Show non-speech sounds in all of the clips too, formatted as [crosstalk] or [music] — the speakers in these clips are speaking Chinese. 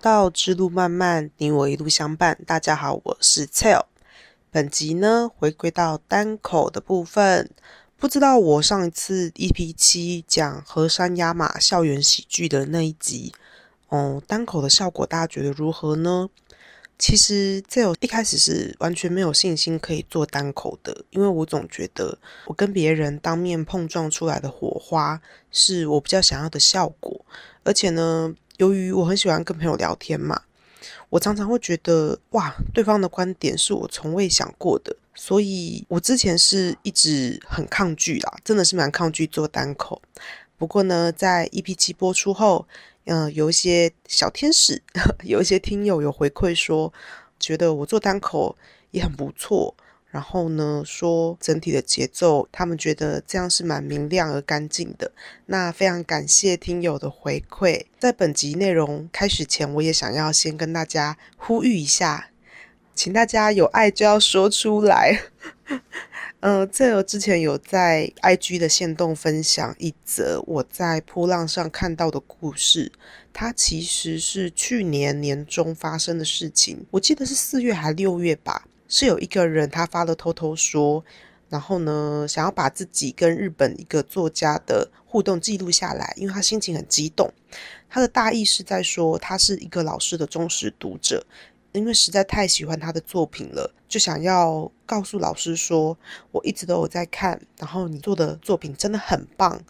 道之路漫漫，你我一路相伴。大家好，我是 Tell。本集呢，回归到单口的部分。不知道我上一次 EP 七讲河山压马校园喜剧的那一集，哦，单口的效果大家觉得如何呢？其实 Tell 一开始是完全没有信心可以做单口的，因为我总觉得我跟别人当面碰撞出来的火花是我比较想要的效果，而且呢。由于我很喜欢跟朋友聊天嘛，我常常会觉得哇，对方的观点是我从未想过的，所以我之前是一直很抗拒啦，真的是蛮抗拒做单口。不过呢，在 EP 七播出后，嗯，有一些小天使，[laughs] 有一些听友有回馈说，觉得我做单口也很不错。然后呢，说整体的节奏，他们觉得这样是蛮明亮而干净的。那非常感谢听友的回馈。在本集内容开始前，我也想要先跟大家呼吁一下，请大家有爱就要说出来。嗯，[laughs] 这我之前有在 IG 的线动分享一则我在波浪上看到的故事，它其实是去年年中发生的事情，我记得是四月还六月吧。是有一个人，他发了偷偷说，然后呢，想要把自己跟日本一个作家的互动记录下来，因为他心情很激动。他的大意是在说，他是一个老师的忠实读者，因为实在太喜欢他的作品了，就想要告诉老师说，我一直都有在看，然后你做的作品真的很棒。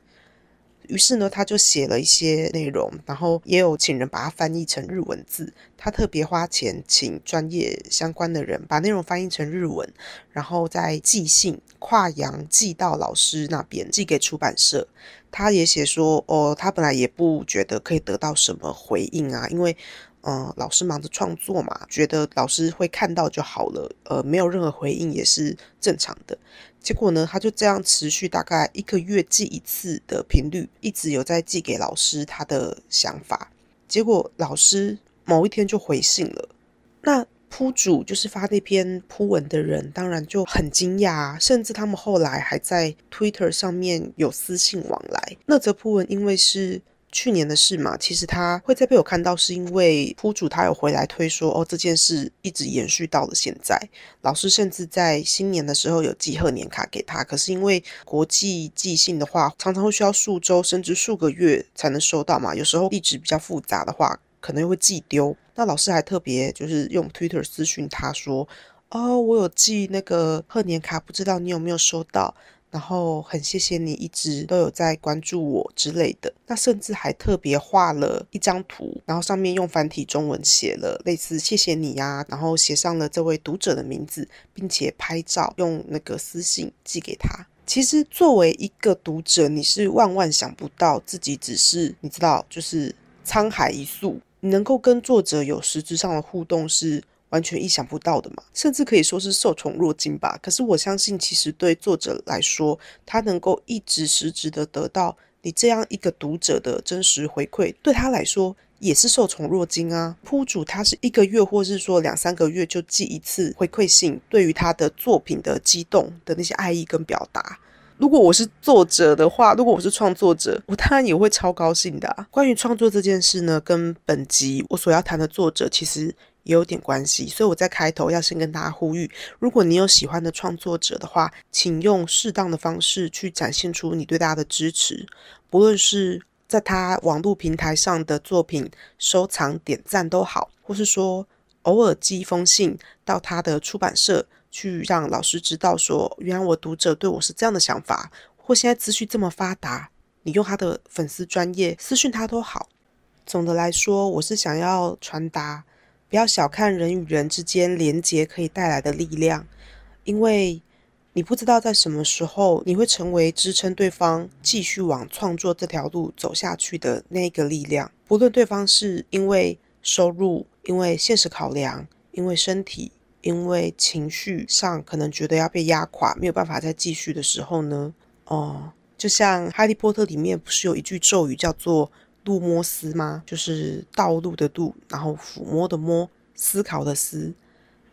于是呢，他就写了一些内容，然后也有请人把它翻译成日文字。他特别花钱请专业相关的人把内容翻译成日文，然后再寄信跨洋寄到老师那边，寄给出版社。他也写说，哦，他本来也不觉得可以得到什么回应啊，因为。嗯，老师忙着创作嘛，觉得老师会看到就好了，呃，没有任何回应也是正常的。结果呢，他就这样持续大概一个月寄一次的频率，一直有在寄给老师他的想法。结果老师某一天就回信了，那铺主就是发那篇铺文的人，当然就很惊讶，甚至他们后来还在 Twitter 上面有私信往来。那则铺文因为是。去年的事嘛，其实他会再被我看到，是因为铺主他有回来推说，哦，这件事一直延续到了现在。老师甚至在新年的时候有寄贺年卡给他，可是因为国际寄信的话，常常会需要数周甚至数个月才能收到嘛，有时候地址比较复杂的话，可能又会寄丢。那老师还特别就是用 Twitter 私讯他说，哦，我有寄那个贺年卡，不知道你有没有收到？然后很谢谢你一直都有在关注我之类的，那甚至还特别画了一张图，然后上面用繁体中文写了类似谢谢你呀，然后写上了这位读者的名字，并且拍照用那个私信寄给他。其实作为一个读者，你是万万想不到自己只是你知道，就是沧海一粟，你能够跟作者有实质上的互动是。完全意想不到的嘛，甚至可以说是受宠若惊吧。可是我相信，其实对作者来说，他能够一直实质的得到你这样一个读者的真实回馈，对他来说也是受宠若惊啊。铺主他是一个月，或是说两三个月就寄一次回馈信，对于他的作品的激动的那些爱意跟表达。如果我是作者的话，如果我是创作者，我当然也会超高兴的。关于创作这件事呢，跟本集我所要谈的作者其实。也有点关系，所以我在开头要先跟大家呼吁：如果你有喜欢的创作者的话，请用适当的方式去展现出你对大家的支持，不论是在他网络平台上的作品收藏、点赞都好，或是说偶尔寄一封信到他的出版社去让老师知道，说原来我读者对我是这样的想法，或现在资讯这么发达，你用他的粉丝专业私讯他都好。总的来说，我是想要传达。不要小看人与人之间连结可以带来的力量，因为你不知道在什么时候你会成为支撑对方继续往创作这条路走下去的那个力量。不论对方是因为收入、因为现实考量、因为身体、因为情绪上可能觉得要被压垮，没有办法再继续的时候呢？哦，就像《哈利波特》里面不是有一句咒语叫做？路摸思吗？就是道路的路，然后抚摸的摸，思考的思。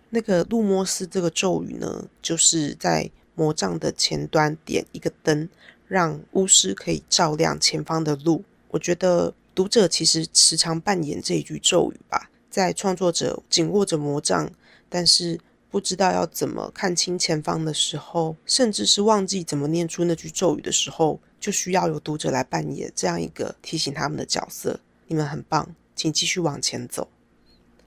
那个路摸思这个咒语呢，就是在魔杖的前端点一个灯，让巫师可以照亮前方的路。我觉得读者其实时常扮演这一句咒语吧，在创作者紧握着魔杖，但是不知道要怎么看清前方的时候，甚至是忘记怎么念出那句咒语的时候，就需要有读者来扮演这样一个提醒他们的角色。你们很棒，请继续往前走。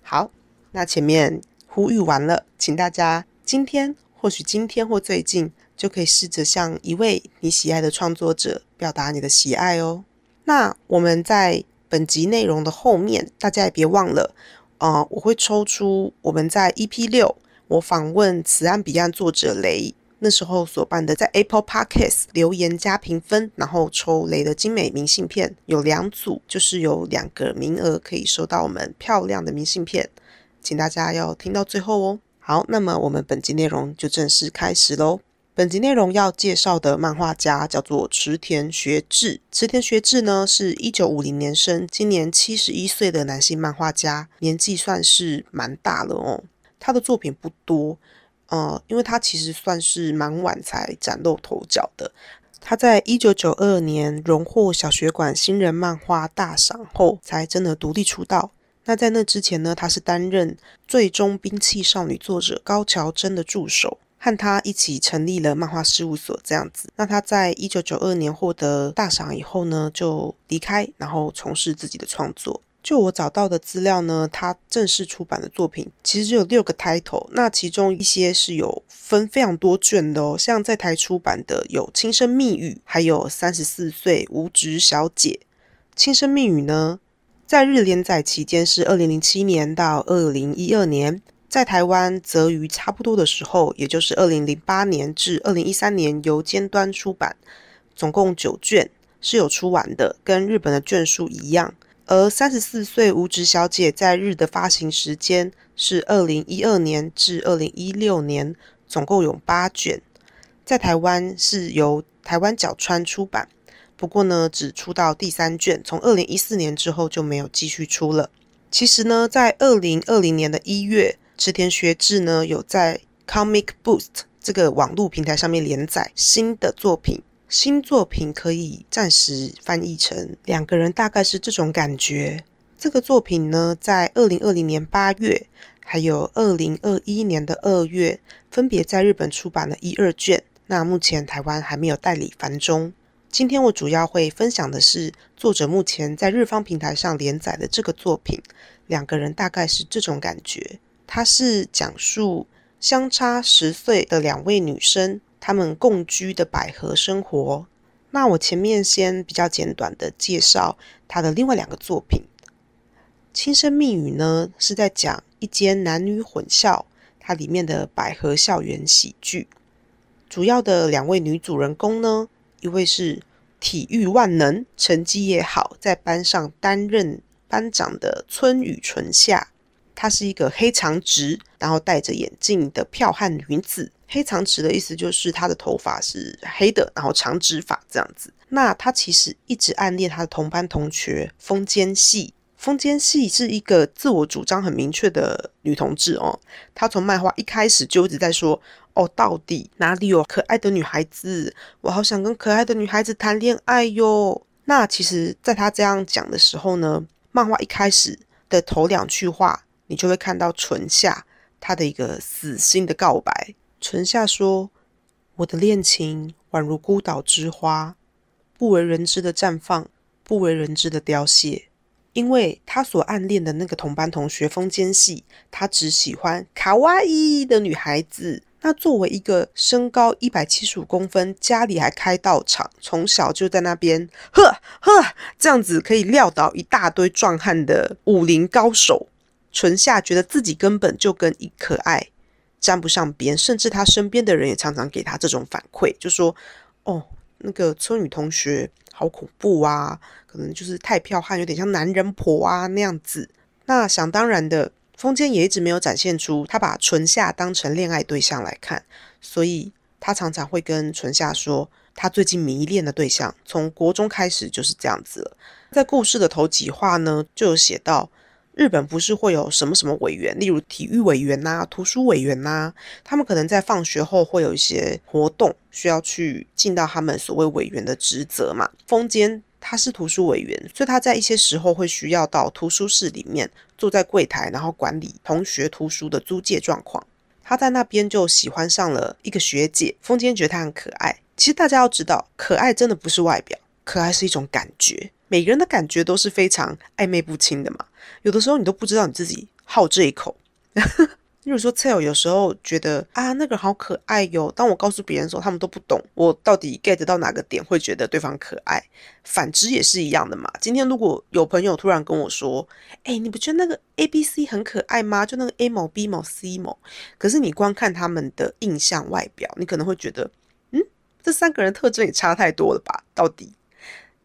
好，那前面呼吁完了，请大家今天或许今天或最近就可以试着向一位你喜爱的创作者表达你的喜爱哦。那我们在本集内容的后面，大家也别忘了，呃，我会抽出我们在 EP 六我访问此岸彼岸作者雷那时候所办的，在 Apple Podcast 留言加评分，然后抽雷的精美明信片，有两组，就是有两个名额可以收到我们漂亮的明信片，请大家要听到最后哦。好，那么我们本集内容就正式开始喽。本集内容要介绍的漫画家叫做池田学志。池田学志呢，是一九五零年生，今年七十一岁的男性漫画家，年纪算是蛮大了哦。他的作品不多，呃，因为他其实算是蛮晚才崭露头角的。他在一九九二年荣获小学馆新人漫画大赏后，才真的独立出道。那在那之前呢，他是担任最终兵器少女作者高桥真的助手。和他一起成立了漫画事务所，这样子。那他在一九九二年获得大赏以后呢，就离开，然后从事自己的创作。就我找到的资料呢，他正式出版的作品其实只有六个 title，那其中一些是有分非常多卷的哦。像在台出版的有《轻声密语》，还有《三十四岁无职小姐》。《轻声密语》呢，在日连载期间是二零零七年到二零一二年。在台湾则于差不多的时候，也就是二零零八年至二零一三年由尖端出版，总共九卷是有出完的，跟日本的卷数一样。而三十四岁无职小姐在日的发行时间是二零一二年至二零一六年，总共有八卷，在台湾是由台湾角川出版，不过呢只出到第三卷，从二零一四年之后就没有继续出了。其实呢，在二零二零年的一月。池田学志呢，有在 Comic Boost 这个网络平台上面连载新的作品。新作品可以暂时翻译成“两个人大概是这种感觉”。这个作品呢，在二零二零年八月，还有二零二一年的二月，分别在日本出版了一二卷。那目前台湾还没有代理繁中。今天我主要会分享的是作者目前在日方平台上连载的这个作品。两个人大概是这种感觉。它是讲述相差十岁的两位女生，他们共居的百合生活。那我前面先比较简短的介绍他的另外两个作品，《轻声密语》呢是在讲一间男女混校，它里面的百合校园喜剧。主要的两位女主人公呢，一位是体育万能、成绩也好，在班上担任班长的村雨纯夏。她是一个黑长直，然后戴着眼镜的剽悍女子。黑长直的意思就是她的头发是黑的，然后长直发这样子。那她其实一直暗恋她的同班同学风间系。风间系是一个自我主张很明确的女同志哦。她从漫画一开始就一直在说：“哦，到底哪里有可爱的女孩子？我好想跟可爱的女孩子谈恋爱哟。”那其实，在她这样讲的时候呢，漫画一开始的头两句话。你就会看到唇下她的一个死心的告白。纯夏说：“我的恋情宛如孤岛之花，不为人知的绽放，不为人知的凋谢。因为他所暗恋的那个同班同学风间系，他只喜欢卡哇伊的女孩子。那作为一个身高一百七十五公分，家里还开道场，从小就在那边呵呵这样子可以撂倒一大堆壮汉的武林高手。”纯夏觉得自己根本就跟一可爱沾不上边，甚至他身边的人也常常给他这种反馈，就说：“哦，那个村女同学好恐怖啊，可能就是太彪悍，有点像男人婆啊那样子。”那想当然的，风间也一直没有展现出他把纯夏当成恋爱对象来看，所以他常常会跟纯夏说，他最近迷恋的对象从国中开始就是这样子了。在故事的头几话呢，就有写到。日本不是会有什么什么委员，例如体育委员呐、图书委员呐，他们可能在放学后会有一些活动，需要去尽到他们所谓委员的职责嘛。风间他是图书委员，所以他在一些时候会需要到图书室里面坐在柜台，然后管理同学图书的租借状况。他在那边就喜欢上了一个学姐，风间觉得她很可爱。其实大家要知道，可爱真的不是外表，可爱是一种感觉。每个人的感觉都是非常暧昧不清的嘛，有的时候你都不知道你自己好这一口。[laughs] 例如说 t e l 有时候觉得啊，那个好可爱哟。当我告诉别人的时候，他们都不懂我到底 get 到哪个点会觉得对方可爱。反之也是一样的嘛。今天如果有朋友突然跟我说，哎，你不觉得那个 A B C 很可爱吗？就那个 A 某 B 某 C 某。可是你光看他们的印象外表，你可能会觉得，嗯，这三个人特征也差太多了吧？到底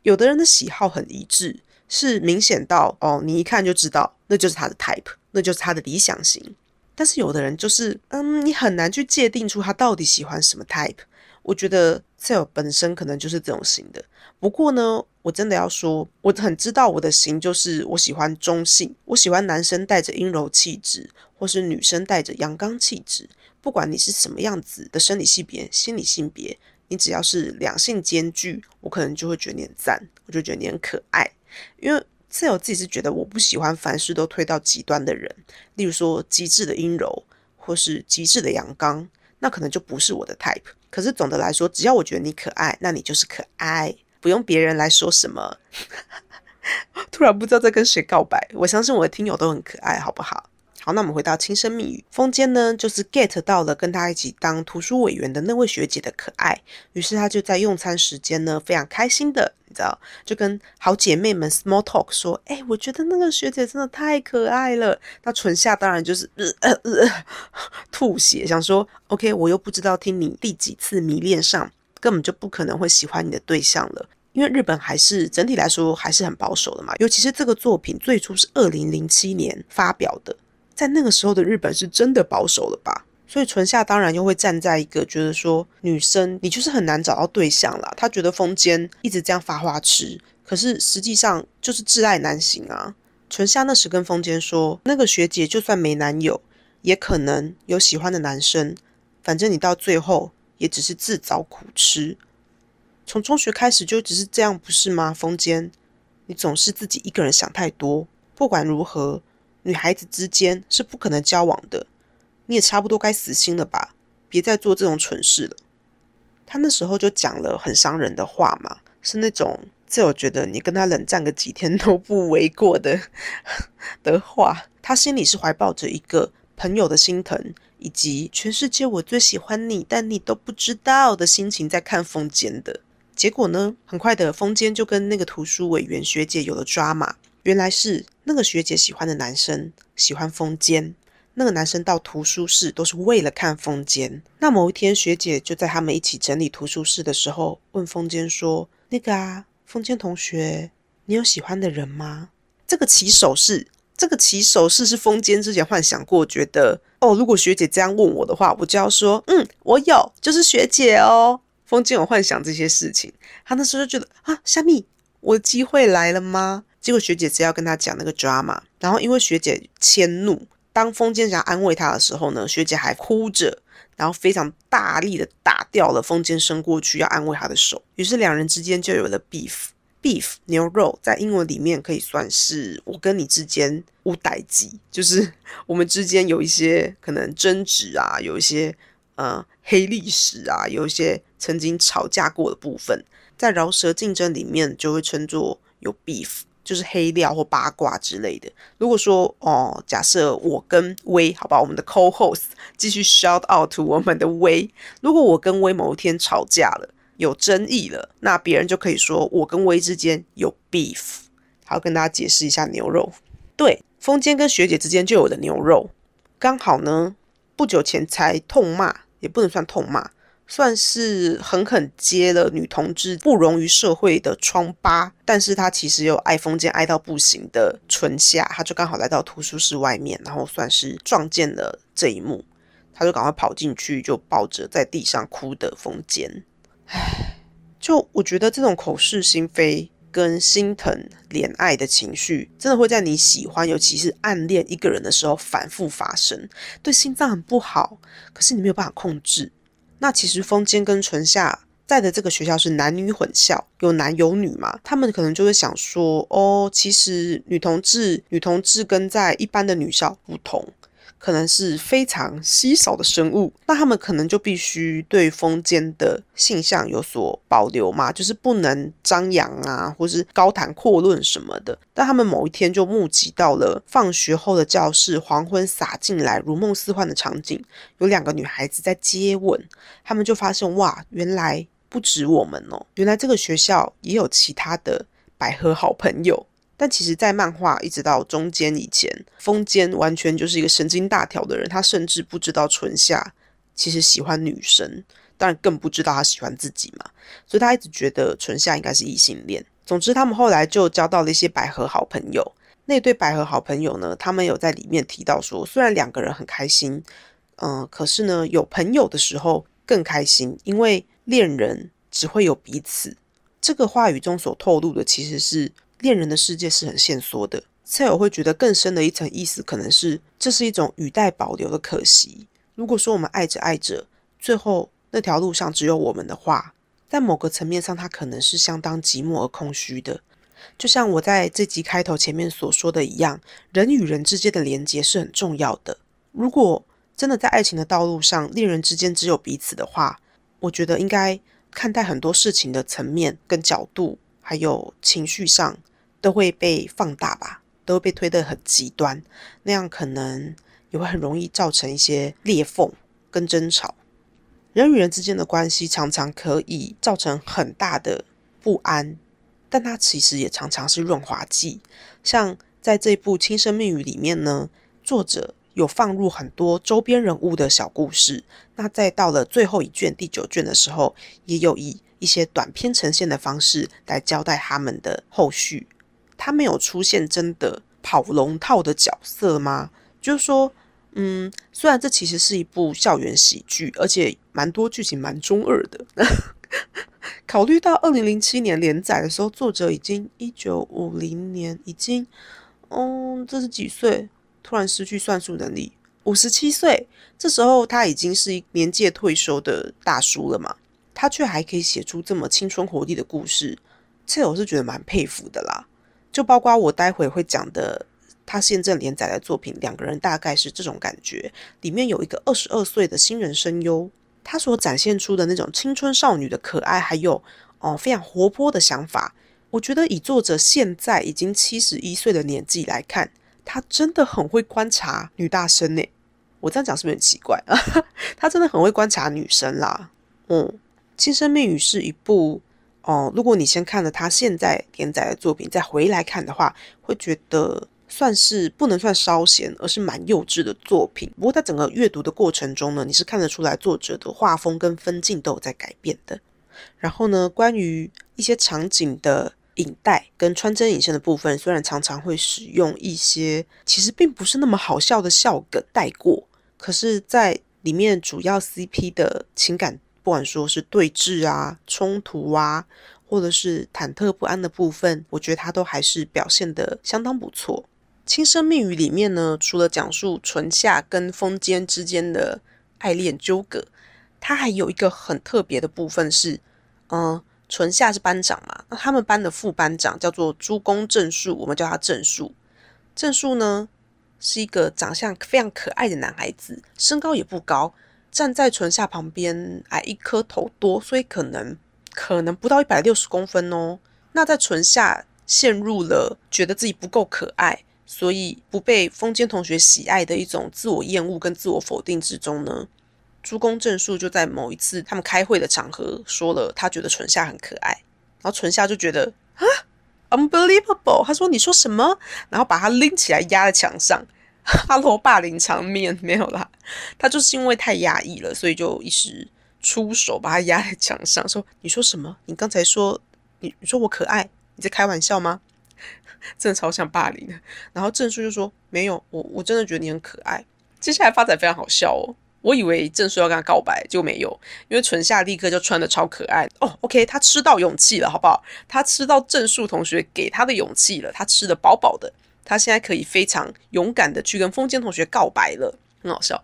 有的人的喜好很一致，是明显到哦，你一看就知道那就是他的 type，那就是他的理想型。但是有的人就是，嗯，你很难去界定出他到底喜欢什么 type。我觉得 Sale 本身可能就是这种型的。不过呢，我真的要说，我很知道我的型就是我喜欢中性，我喜欢男生带着阴柔气质，或是女生带着阳刚气质。不管你是什么样子的生理性别、心理性别，你只要是两性兼具，我可能就会觉得你很赞，我就觉得你很可爱，因为。这我自己是觉得我不喜欢凡事都推到极端的人，例如说极致的阴柔，或是极致的阳刚，那可能就不是我的 type。可是总的来说，只要我觉得你可爱，那你就是可爱，不用别人来说什么。[laughs] 突然不知道在跟谁告白，我相信我的听友都很可爱，好不好？好，那我们回到轻声密语。风间呢，就是 get 到了跟他一起当图书委员的那位学姐的可爱，于是他就在用餐时间呢，非常开心的，你知道，就跟好姐妹们 small talk 说：“哎，我觉得那个学姐真的太可爱了。”那唇下当然就是呃呃呃吐血，想说：“OK，我又不知道听你第几次迷恋上，根本就不可能会喜欢你的对象了。”因为日本还是整体来说还是很保守的嘛，尤其是这个作品最初是二零零七年发表的。在那个时候的日本是真的保守了吧？所以纯夏当然又会站在一个觉得说女生你就是很难找到对象啦。他觉得风间一直这样发花痴，可是实际上就是挚爱难行啊。纯夏那时跟风间说，那个学姐就算没男友，也可能有喜欢的男生，反正你到最后也只是自找苦吃。从中学开始就只是这样，不是吗？风间，你总是自己一个人想太多。不管如何。女孩子之间是不可能交往的，你也差不多该死心了吧？别再做这种蠢事了。他那时候就讲了很伤人的话嘛，是那种在我觉得你跟他冷战个几天都不为过的 [laughs] 的话。他心里是怀抱着一个朋友的心疼，以及全世界我最喜欢你，但你都不知道的心情在看风间的。结果呢，很快的风间就跟那个图书委员学姐有了抓马。原来是那个学姐喜欢的男生喜欢风间，那个男生到图书室都是为了看风间。那某一天，学姐就在他们一起整理图书室的时候，问风间说：“那个啊，风间同学，你有喜欢的人吗？”这个起手式，这个起手式是风间之前幻想过，觉得哦，如果学姐这样问我的话，我就要说：“嗯，我有，就是学姐哦。”风间有幻想这些事情，他那时候就觉得啊，夏蜜，我机会来了吗？结果学姐只要跟他讲那个 drama，然后因为学姐迁怒，当风间想安慰他的时候呢，学姐还哭着，然后非常大力的打掉了风间伸过去要安慰他的手，于是两人之间就有了 beef。beef 牛肉在英文里面可以算是我跟你之间无代机，就是我们之间有一些可能争执啊，有一些呃黑历史啊，有一些曾经吵架过的部分，在饶舌竞争里面就会称作有 beef。就是黑料或八卦之类的。如果说哦，假设我跟威，好吧，我们的 co-host 继续 shout out to 我们的威。如果我跟威某一天吵架了，有争议了，那别人就可以说我跟威之间有 beef。好，跟大家解释一下牛肉。对，风间跟学姐之间就有了牛肉。刚好呢，不久前才痛骂，也不能算痛骂。算是狠狠揭了女同志不容于社会的疮疤，但是他其实又爱风间爱到不行的唇下，他就刚好来到图书室外面，然后算是撞见了这一幕，他就赶快跑进去，就抱着在地上哭的风间。唉，就我觉得这种口是心非跟心疼怜爱的情绪，真的会在你喜欢，尤其是暗恋一个人的时候反复发生，对心脏很不好，可是你没有办法控制。那其实风间跟纯夏在的这个学校是男女混校，有男有女嘛，他们可能就会想说，哦，其实女同志，女同志跟在一般的女校不同。可能是非常稀少的生物，那他们可能就必须对封建的性向有所保留嘛，就是不能张扬啊，或是高谈阔论什么的。但他们某一天就目击到了放学后的教室，黄昏洒进来，如梦似幻的场景，有两个女孩子在接吻，他们就发现哇，原来不止我们哦，原来这个学校也有其他的百合好朋友。但其实，在漫画一直到中间以前，风间完全就是一个神经大条的人。他甚至不知道纯夏其实喜欢女生，当然更不知道他喜欢自己嘛。所以他一直觉得纯夏应该是异性恋。总之，他们后来就交到了一些百合好朋友。那对百合好朋友呢，他们有在里面提到说，虽然两个人很开心，嗯，可是呢，有朋友的时候更开心，因为恋人只会有彼此。这个话语中所透露的其实是。恋人的世界是很线缩的，蔡友会觉得更深的一层意思，可能是这是一种语带保留的可惜。如果说我们爱着爱着，最后那条路上只有我们的话，在某个层面上，它可能是相当寂寞而空虚的。就像我在这集开头前面所说的一样，人与人之间的连接是很重要的。如果真的在爱情的道路上，恋人之间只有彼此的话，我觉得应该看待很多事情的层面跟角度，还有情绪上。都会被放大吧，都会被推得很极端，那样可能也会很容易造成一些裂缝跟争吵。人与人之间的关系常常可以造成很大的不安，但它其实也常常是润滑剂。像在这部《轻声密语》里面呢，作者有放入很多周边人物的小故事。那再到了最后一卷第九卷的时候，也有以一些短篇呈现的方式来交代他们的后续。他没有出现真的跑龙套的角色吗？就是说，嗯，虽然这其实是一部校园喜剧，而且蛮多剧情蛮中二的。[laughs] 考虑到二零零七年连载的时候，作者已经一九五零年，已经，嗯，这是几岁？突然失去算术能力，五十七岁。这时候他已经是年届退休的大叔了嘛？他却还可以写出这么青春活力的故事，这我是觉得蛮佩服的啦。就包括我待会会讲的，他现正连载的作品，两个人大概是这种感觉。里面有一个二十二岁的新人声优，他所展现出的那种青春少女的可爱，还有哦非常活泼的想法，我觉得以作者现在已经七十一岁的年纪来看，他真的很会观察女大生呢。我这样讲是不是很奇怪啊？[laughs] 他真的很会观察女生啦。嗯，《轻声密语》是一部。哦，如果你先看了他现在连载的作品，再回来看的话，会觉得算是不能算稍闲，而是蛮幼稚的作品。不过在整个阅读的过程中呢，你是看得出来作者的画风跟分镜都有在改变的。然后呢，关于一些场景的影带跟穿针引线的部分，虽然常常会使用一些其实并不是那么好笑的笑梗带过，可是，在里面主要 CP 的情感。不管说是对峙啊、冲突啊，或者是忐忑不安的部分，我觉得他都还是表现的相当不错。《轻声密语》里面呢，除了讲述纯夏跟风间之间的爱恋纠葛，它还有一个很特别的部分是，嗯，纯夏是班长嘛，那他们班的副班长叫做朱公正树，我们叫他正树。正树呢是一个长相非常可爱的男孩子，身高也不高。站在唇下旁边，矮一颗头多，所以可能可能不到一百六十公分哦。那在唇下陷入了觉得自己不够可爱，所以不被风间同学喜爱的一种自我厌恶跟自我否定之中呢。朱公正树就在某一次他们开会的场合说了，他觉得唇下很可爱，然后唇下就觉得啊，unbelievable，他说你说什么？然后把他拎起来压在墙上。哈喽，霸凌场面没有啦，他就是因为太压抑了，所以就一时出手把他压在墙上，说：“你说什么？你刚才说你你说我可爱？你在开玩笑吗？” [laughs] 真的超像霸凌的。然后郑叔就说：“没有，我我真的觉得你很可爱。”接下来发展非常好笑哦，我以为郑叔要跟他告白，就没有，因为纯夏立刻就穿的超可爱哦。OK，他吃到勇气了，好不好？他吃到郑树同学给他的勇气了，他吃的饱饱的。他现在可以非常勇敢的去跟风间同学告白了，很好笑。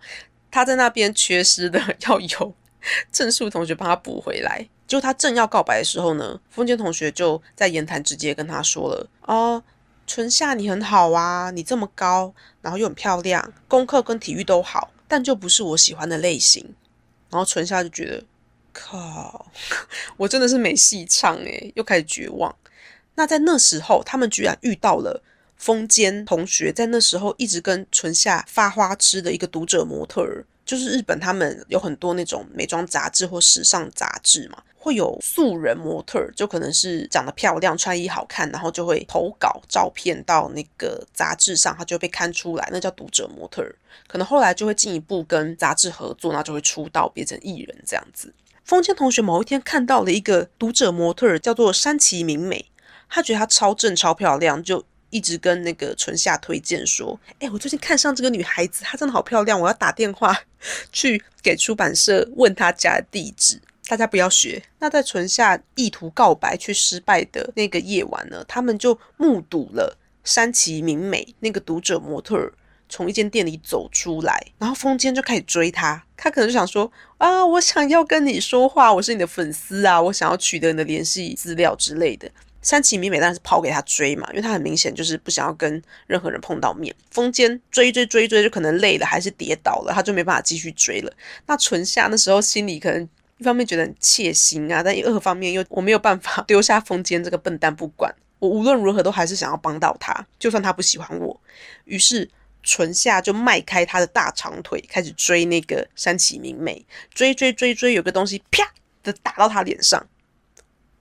他在那边缺失的要有 [laughs] 正树同学帮他补回来，就他正要告白的时候呢，风间同学就在言谈直接跟他说了：“哦，纯夏你很好啊，你这么高，然后又很漂亮，功课跟体育都好，但就不是我喜欢的类型。”然后纯夏就觉得，靠，[laughs] 我真的是没戏唱诶，又开始绝望。那在那时候，他们居然遇到了风间同学，在那时候一直跟纯下发花痴的一个读者模特儿。就是日本，他们有很多那种美妆杂志或时尚杂志嘛，会有素人模特，就可能是长得漂亮、穿衣好看，然后就会投稿照片到那个杂志上，他就被刊出来，那叫读者模特。可能后来就会进一步跟杂志合作，那就会出道变成艺人这样子。风间同学某一天看到了一个读者模特，叫做山崎明美，他觉得她超正、超漂亮，就。一直跟那个纯夏推荐说：“哎，我最近看上这个女孩子，她真的好漂亮，我要打电话 [laughs] 去给出版社问她家的地址。大家不要学。”那在纯夏意图告白却失败的那个夜晚呢，他们就目睹了山崎明美那个读者模特从一间店里走出来，然后风间就开始追她。他可能就想说：“啊，我想要跟你说话，我是你的粉丝啊，我想要取得你的联系资料之类的。”山崎美美当然是跑给他追嘛，因为他很明显就是不想要跟任何人碰到面。风间追追追追，就可能累了还是跌倒了，他就没办法继续追了。那纯夏那时候心里可能一方面觉得很窃心啊，但二方面又我没有办法 [laughs] 丢下风间这个笨蛋不管，我无论如何都还是想要帮到他，就算他不喜欢我。于是纯夏就迈开他的大长腿，开始追那个山崎明美，追追追追，有个东西啪的打到他脸上，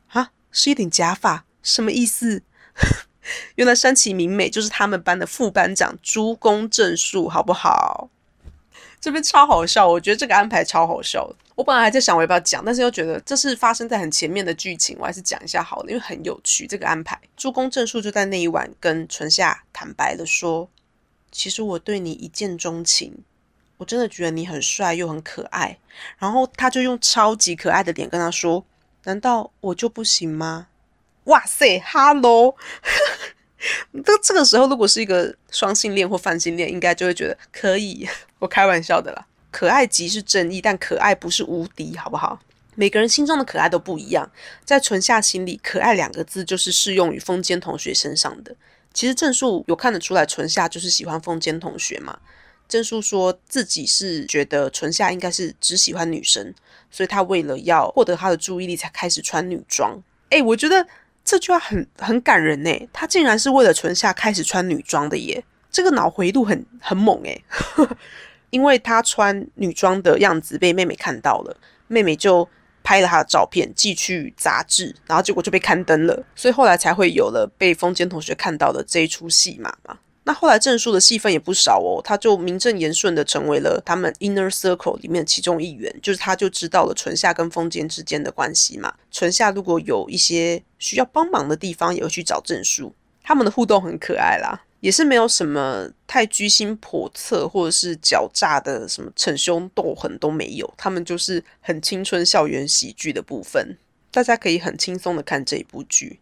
啊，是一顶假发。什么意思？[laughs] 原来山崎明美就是他们班的副班长朱公正树，好不好？这边超好笑，我觉得这个安排超好笑。我本来还在想我要不要讲，但是又觉得这是发生在很前面的剧情，我还是讲一下好了，因为很有趣。这个安排，朱公正树就在那一晚跟纯夏坦白的，说：“其实我对你一见钟情，我真的觉得你很帅又很可爱。”然后他就用超级可爱的脸跟他说：“难道我就不行吗？”哇塞，Hello！[laughs] 这这个时候，如果是一个双性恋或泛性恋，应该就会觉得可以。[laughs] 我开玩笑的啦，可爱即是正义，但可爱不是无敌，好不好？每个人心中的可爱都不一样。在纯夏心里，可爱两个字就是适用于风间同学身上的。其实正树有看得出来，纯夏就是喜欢风间同学嘛。正树说自己是觉得纯夏应该是只喜欢女生，所以他为了要获得他的注意力，才开始穿女装。哎，我觉得。这句话很很感人呢，他竟然是为了存下开始穿女装的耶，这个脑回路很很猛诶。[laughs] 因为他穿女装的样子被妹妹看到了，妹妹就拍了他的照片寄去杂志，然后结果就被刊登了，所以后来才会有了被风间同学看到的这一出戏码嘛。那后来证书的戏份也不少哦，他就名正言顺的成为了他们 inner circle 里面其中一员，就是他就知道了纯夏跟风间之间的关系嘛。纯夏如果有一些需要帮忙的地方，也会去找证书。他们的互动很可爱啦，也是没有什么太居心叵测或者是狡诈的什么逞凶斗狠都没有，他们就是很青春校园喜剧的部分，大家可以很轻松的看这一部剧，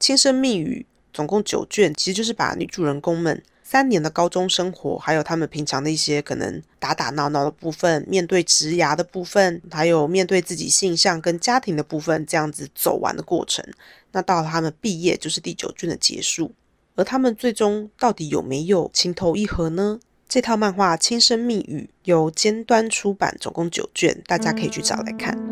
《轻声密语》。总共九卷，其实就是把女主人公们三年的高中生活，还有他们平常的一些可能打打闹闹的部分，面对职涯的部分，还有面对自己性向跟家庭的部分，这样子走完的过程。那到了他们毕业，就是第九卷的结束。而他们最终到底有没有情投意合呢？这套漫画《轻声密语》由尖端出版，总共九卷，大家可以去找来看。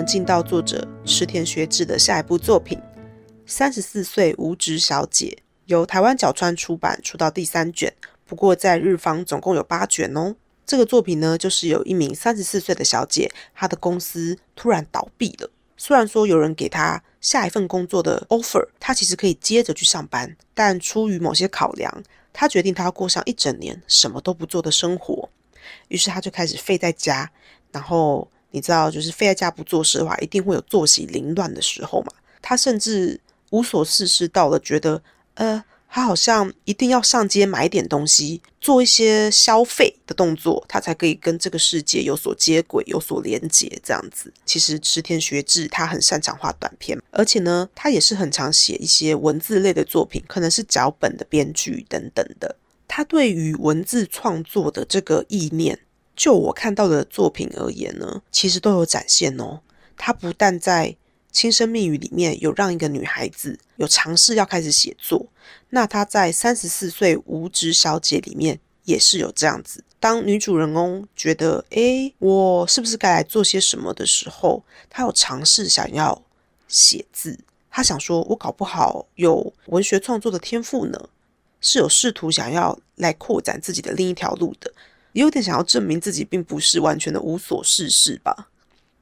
们进到作者池田学志的下一部作品《三十四岁无职小姐》，由台湾角川出版，出到第三卷。不过在日方总共有八卷哦。这个作品呢，就是有一名三十四岁的小姐，她的公司突然倒闭了。虽然说有人给她下一份工作的 offer，她其实可以接着去上班，但出于某些考量，她决定她要过上一整年什么都不做的生活。于是她就开始废在家，然后。你知道，就是废在家不做事的话，一定会有作息凌乱的时候嘛。他甚至无所事事到了，觉得呃。他好像一定要上街买点东西，做一些消费的动作，他才可以跟这个世界有所接轨、有所连接。这样子，其实池田学志他很擅长画短片，而且呢，他也是很常写一些文字类的作品，可能是脚本的编剧等等的。他对于文字创作的这个意念，就我看到的作品而言呢，其实都有展现哦。他不但在轻声密语里面有让一个女孩子有尝试要开始写作，那她在三十四岁无职小姐里面也是有这样子。当女主人公觉得，诶，我是不是该来做些什么的时候，她有尝试想要写字。她想说，我搞不好有文学创作的天赋呢，是有试图想要来扩展自己的另一条路的，也有点想要证明自己并不是完全的无所事事吧。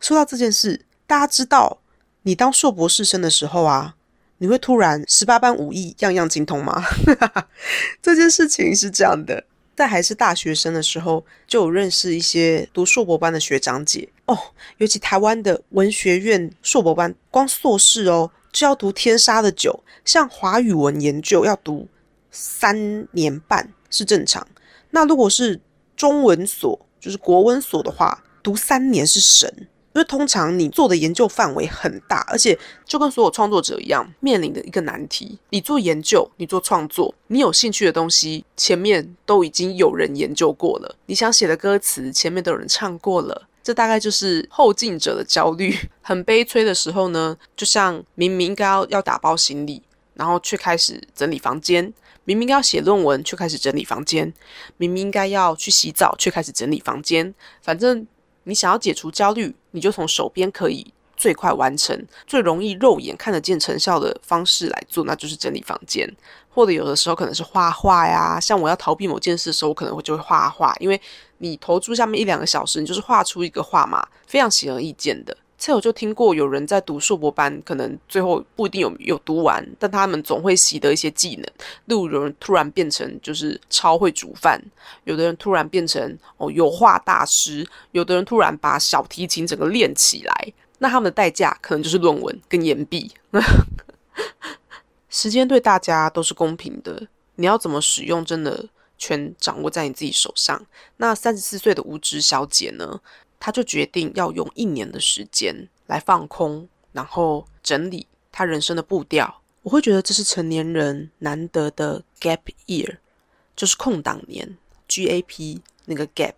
说到这件事，大家知道。你当硕博士生的时候啊，你会突然十八般武艺样样精通吗？[laughs] 这件事情是这样的，在还是大学生的时候，就有认识一些读硕博班的学长姐哦，尤其台湾的文学院硕博班，光硕士哦就要读天杀的久，像华语文研究要读三年半是正常，那如果是中文所，就是国文所的话，读三年是神。因为通常你做的研究范围很大，而且就跟所有创作者一样，面临的一个难题。你做研究，你做创作，你有兴趣的东西，前面都已经有人研究过了。你想写的歌词，前面都有人唱过了。这大概就是后进者的焦虑。[laughs] 很悲催的时候呢，就像明明该要要打包行李，然后却开始整理房间；明明要写论文，却开始整理房间；明明应该要去洗澡，却开始整理房间。反正。你想要解除焦虑，你就从手边可以最快完成、最容易肉眼看得见成效的方式来做，那就是整理房间，或者有的时候可能是画画呀。像我要逃避某件事的时候，我可能会就会画画，因为你投注下面一两个小时，你就是画出一个画嘛，非常显而易见的。这我就听过有人在读硕博班，可能最后不一定有有读完，但他们总会习得一些技能。例如有人突然变成就是超会煮饭，有的人突然变成哦油画大师，有的人突然把小提琴整个练起来。那他们的代价可能就是论文跟岩壁。时间对大家都是公平的，你要怎么使用，真的全掌握在你自己手上。那三十四岁的无知小姐呢？他就决定要用一年的时间来放空，然后整理他人生的步调。我会觉得这是成年人难得的 gap year，就是空档年，gap 那个 gap。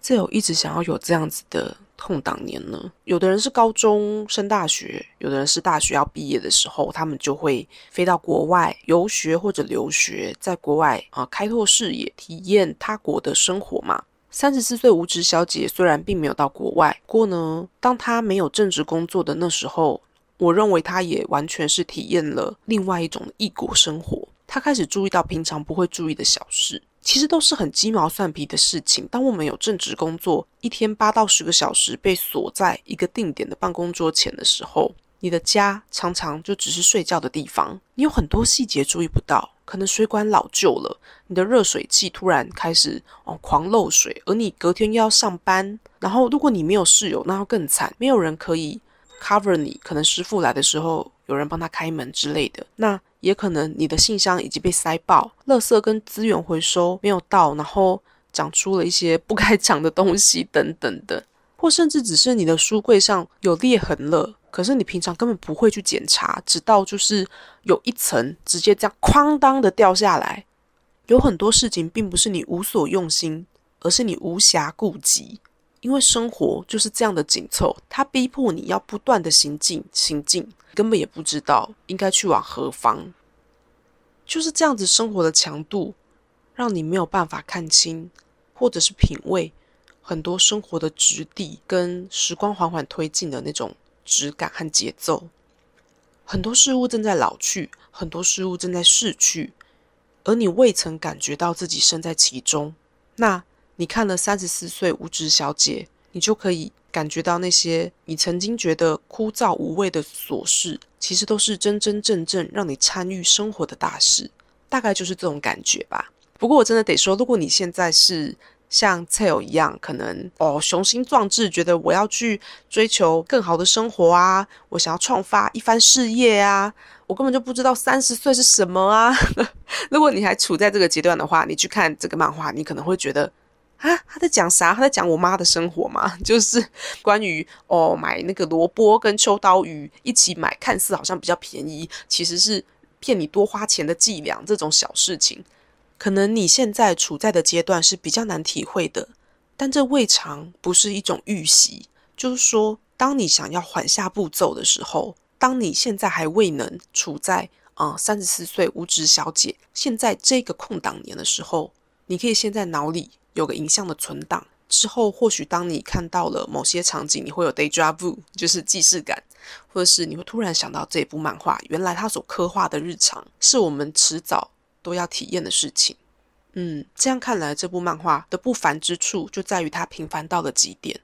这有一直想要有这样子的空档年呢？有的人是高中升大学，有的人是大学要毕业的时候，他们就会飞到国外游学或者留学，在国外啊开拓视野，体验他国的生活嘛。三十四岁无职小姐虽然并没有到国外，不过呢，当她没有正职工作的那时候，我认为她也完全是体验了另外一种异国生活。她开始注意到平常不会注意的小事，其实都是很鸡毛蒜皮的事情。当我们有正职工作，一天八到十个小时被锁在一个定点的办公桌前的时候，你的家常常就只是睡觉的地方，你有很多细节注意不到。可能水管老旧了，你的热水器突然开始哦狂漏水，而你隔天又要上班，然后如果你没有室友，那要更惨，没有人可以 cover 你。可能师傅来的时候有人帮他开门之类的，那也可能你的信箱已经被塞爆，垃圾跟资源回收没有到，然后长出了一些不该 [laughs] 长的东西等等的，或甚至只是你的书柜上有裂痕了。可是你平常根本不会去检查，直到就是有一层直接这样哐当的掉下来。有很多事情并不是你无所用心，而是你无暇顾及。因为生活就是这样的紧凑，它逼迫你要不断的行进行进，根本也不知道应该去往何方。就是这样子生活的强度，让你没有办法看清，或者是品味很多生活的质地跟时光缓缓推进的那种。质感和节奏，很多事物正在老去，很多事物正在逝去，而你未曾感觉到自己身在其中。那你看了三十四岁无职小姐，你就可以感觉到那些你曾经觉得枯燥无味的琐事，其实都是真真正正让你参与生活的大事。大概就是这种感觉吧。不过我真的得说，如果你现在是像 Tail 一样，可能哦雄心壮志，觉得我要去追求更好的生活啊，我想要创发一番事业啊，我根本就不知道三十岁是什么啊。[laughs] 如果你还处在这个阶段的话，你去看这个漫画，你可能会觉得啊，他在讲啥？他在讲我妈的生活吗？[laughs] 就是关于哦买那个萝卜跟秋刀鱼一起买，看似好像比较便宜，其实是骗你多花钱的伎俩，这种小事情。可能你现在处在的阶段是比较难体会的，但这未尝不是一种预习。就是说，当你想要缓下步骤的时候，当你现在还未能处在啊三十四岁无职小姐现在这个空档年的时候，你可以先在脑里有个影像的存档。之后，或许当你看到了某些场景，你会有 deja vu，就是既视感，或者是你会突然想到这部漫画，原来它所刻画的日常是我们迟早。都要体验的事情，嗯，这样看来，这部漫画的不凡之处就在于它平凡到了极点。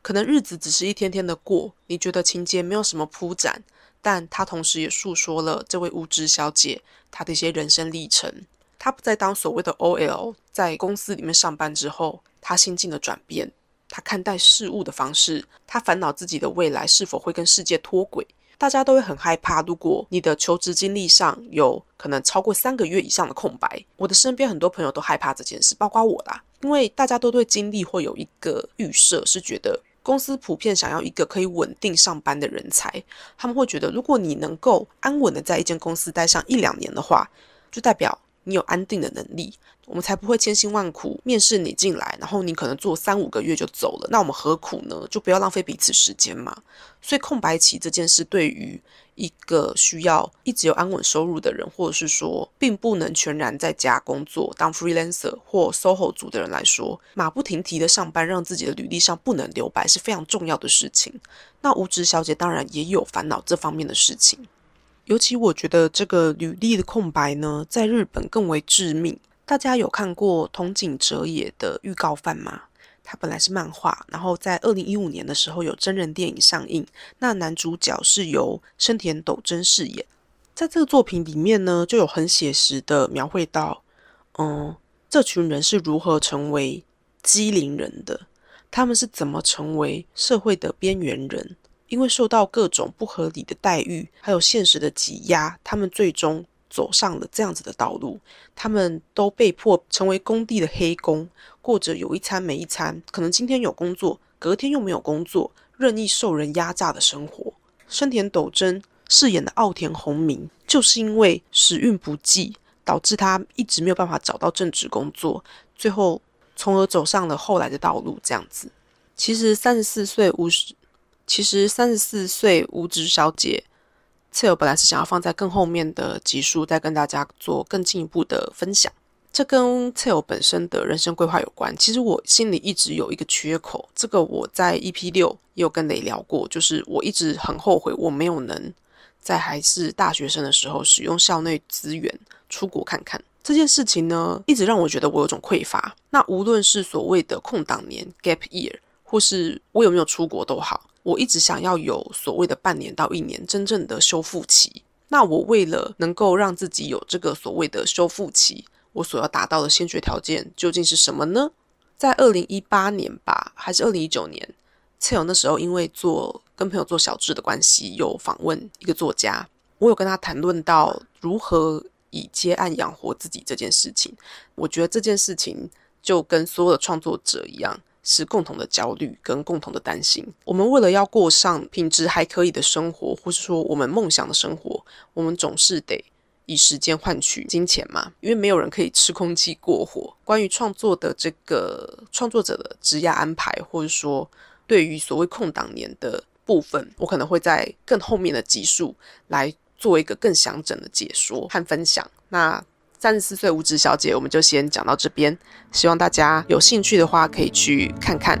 可能日子只是一天天的过，你觉得情节没有什么铺展，但它同时也诉说了这位无知小姐她的一些人生历程。她不再当所谓的 OL，在公司里面上班之后，她心境的转变，她看待事物的方式，她烦恼自己的未来是否会跟世界脱轨。大家都会很害怕，如果你的求职经历上有可能超过三个月以上的空白，我的身边很多朋友都害怕这件事，包括我啦。因为大家都对经历会有一个预设，是觉得公司普遍想要一个可以稳定上班的人才，他们会觉得，如果你能够安稳的在一间公司待上一两年的话，就代表你有安定的能力。我们才不会千辛万苦面试你进来，然后你可能做三五个月就走了，那我们何苦呢？就不要浪费彼此时间嘛。所以空白期这件事，对于一个需要一直有安稳收入的人，或者是说并不能全然在家工作当 freelancer 或 soho 族的人来说，马不停蹄的上班，让自己的履历上不能留白，是非常重要的事情。那无职小姐当然也有烦恼这方面的事情，尤其我觉得这个履历的空白呢，在日本更为致命。大家有看过《同井哲也》的预告番吗？他本来是漫画，然后在二零一五年的时候有真人电影上映。那男主角是由生田斗真饰演。在这个作品里面呢，就有很写实的描绘到，嗯，这群人是如何成为机灵人的，他们是怎么成为社会的边缘人，因为受到各种不合理的待遇，还有现实的挤压，他们最终。走上了这样子的道路，他们都被迫成为工地的黑工，过着有一餐没一餐，可能今天有工作，隔天又没有工作，任意受人压榨的生活。生田斗真饰演的奥田宏明，就是因为时运不济，导致他一直没有办法找到正职工作，最后从而走上了后来的道路。这样子，其实三十四岁五十，其实三十四岁无职小姐。策友本来是想要放在更后面的集数，再跟大家做更进一步的分享。这跟策友本身的人生规划有关。其实我心里一直有一个缺口，这个我在 EP 六也有跟雷聊过，就是我一直很后悔我没有能在还是大学生的时候使用校内资源出国看看这件事情呢，一直让我觉得我有种匮乏。那无论是所谓的空档年 （gap year），或是我有没有出国都好。我一直想要有所谓的半年到一年真正的修复期。那我为了能够让自己有这个所谓的修复期，我所要达到的先决条件究竟是什么呢？在二零一八年吧，还是二零一九年？蔡友那时候因为做跟朋友做小志的关系，有访问一个作家，我有跟他谈论到如何以接案养活自己这件事情。我觉得这件事情就跟所有的创作者一样。是共同的焦虑跟共同的担心。我们为了要过上品质还可以的生活，或是说我们梦想的生活，我们总是得以时间换取金钱嘛？因为没有人可以吃空气过活。关于创作的这个创作者的职业安排，或者说对于所谓空档年的部分，我可能会在更后面的集数来做一个更详整的解说和分享。那。三十四岁无职小姐，我们就先讲到这边。希望大家有兴趣的话，可以去看看。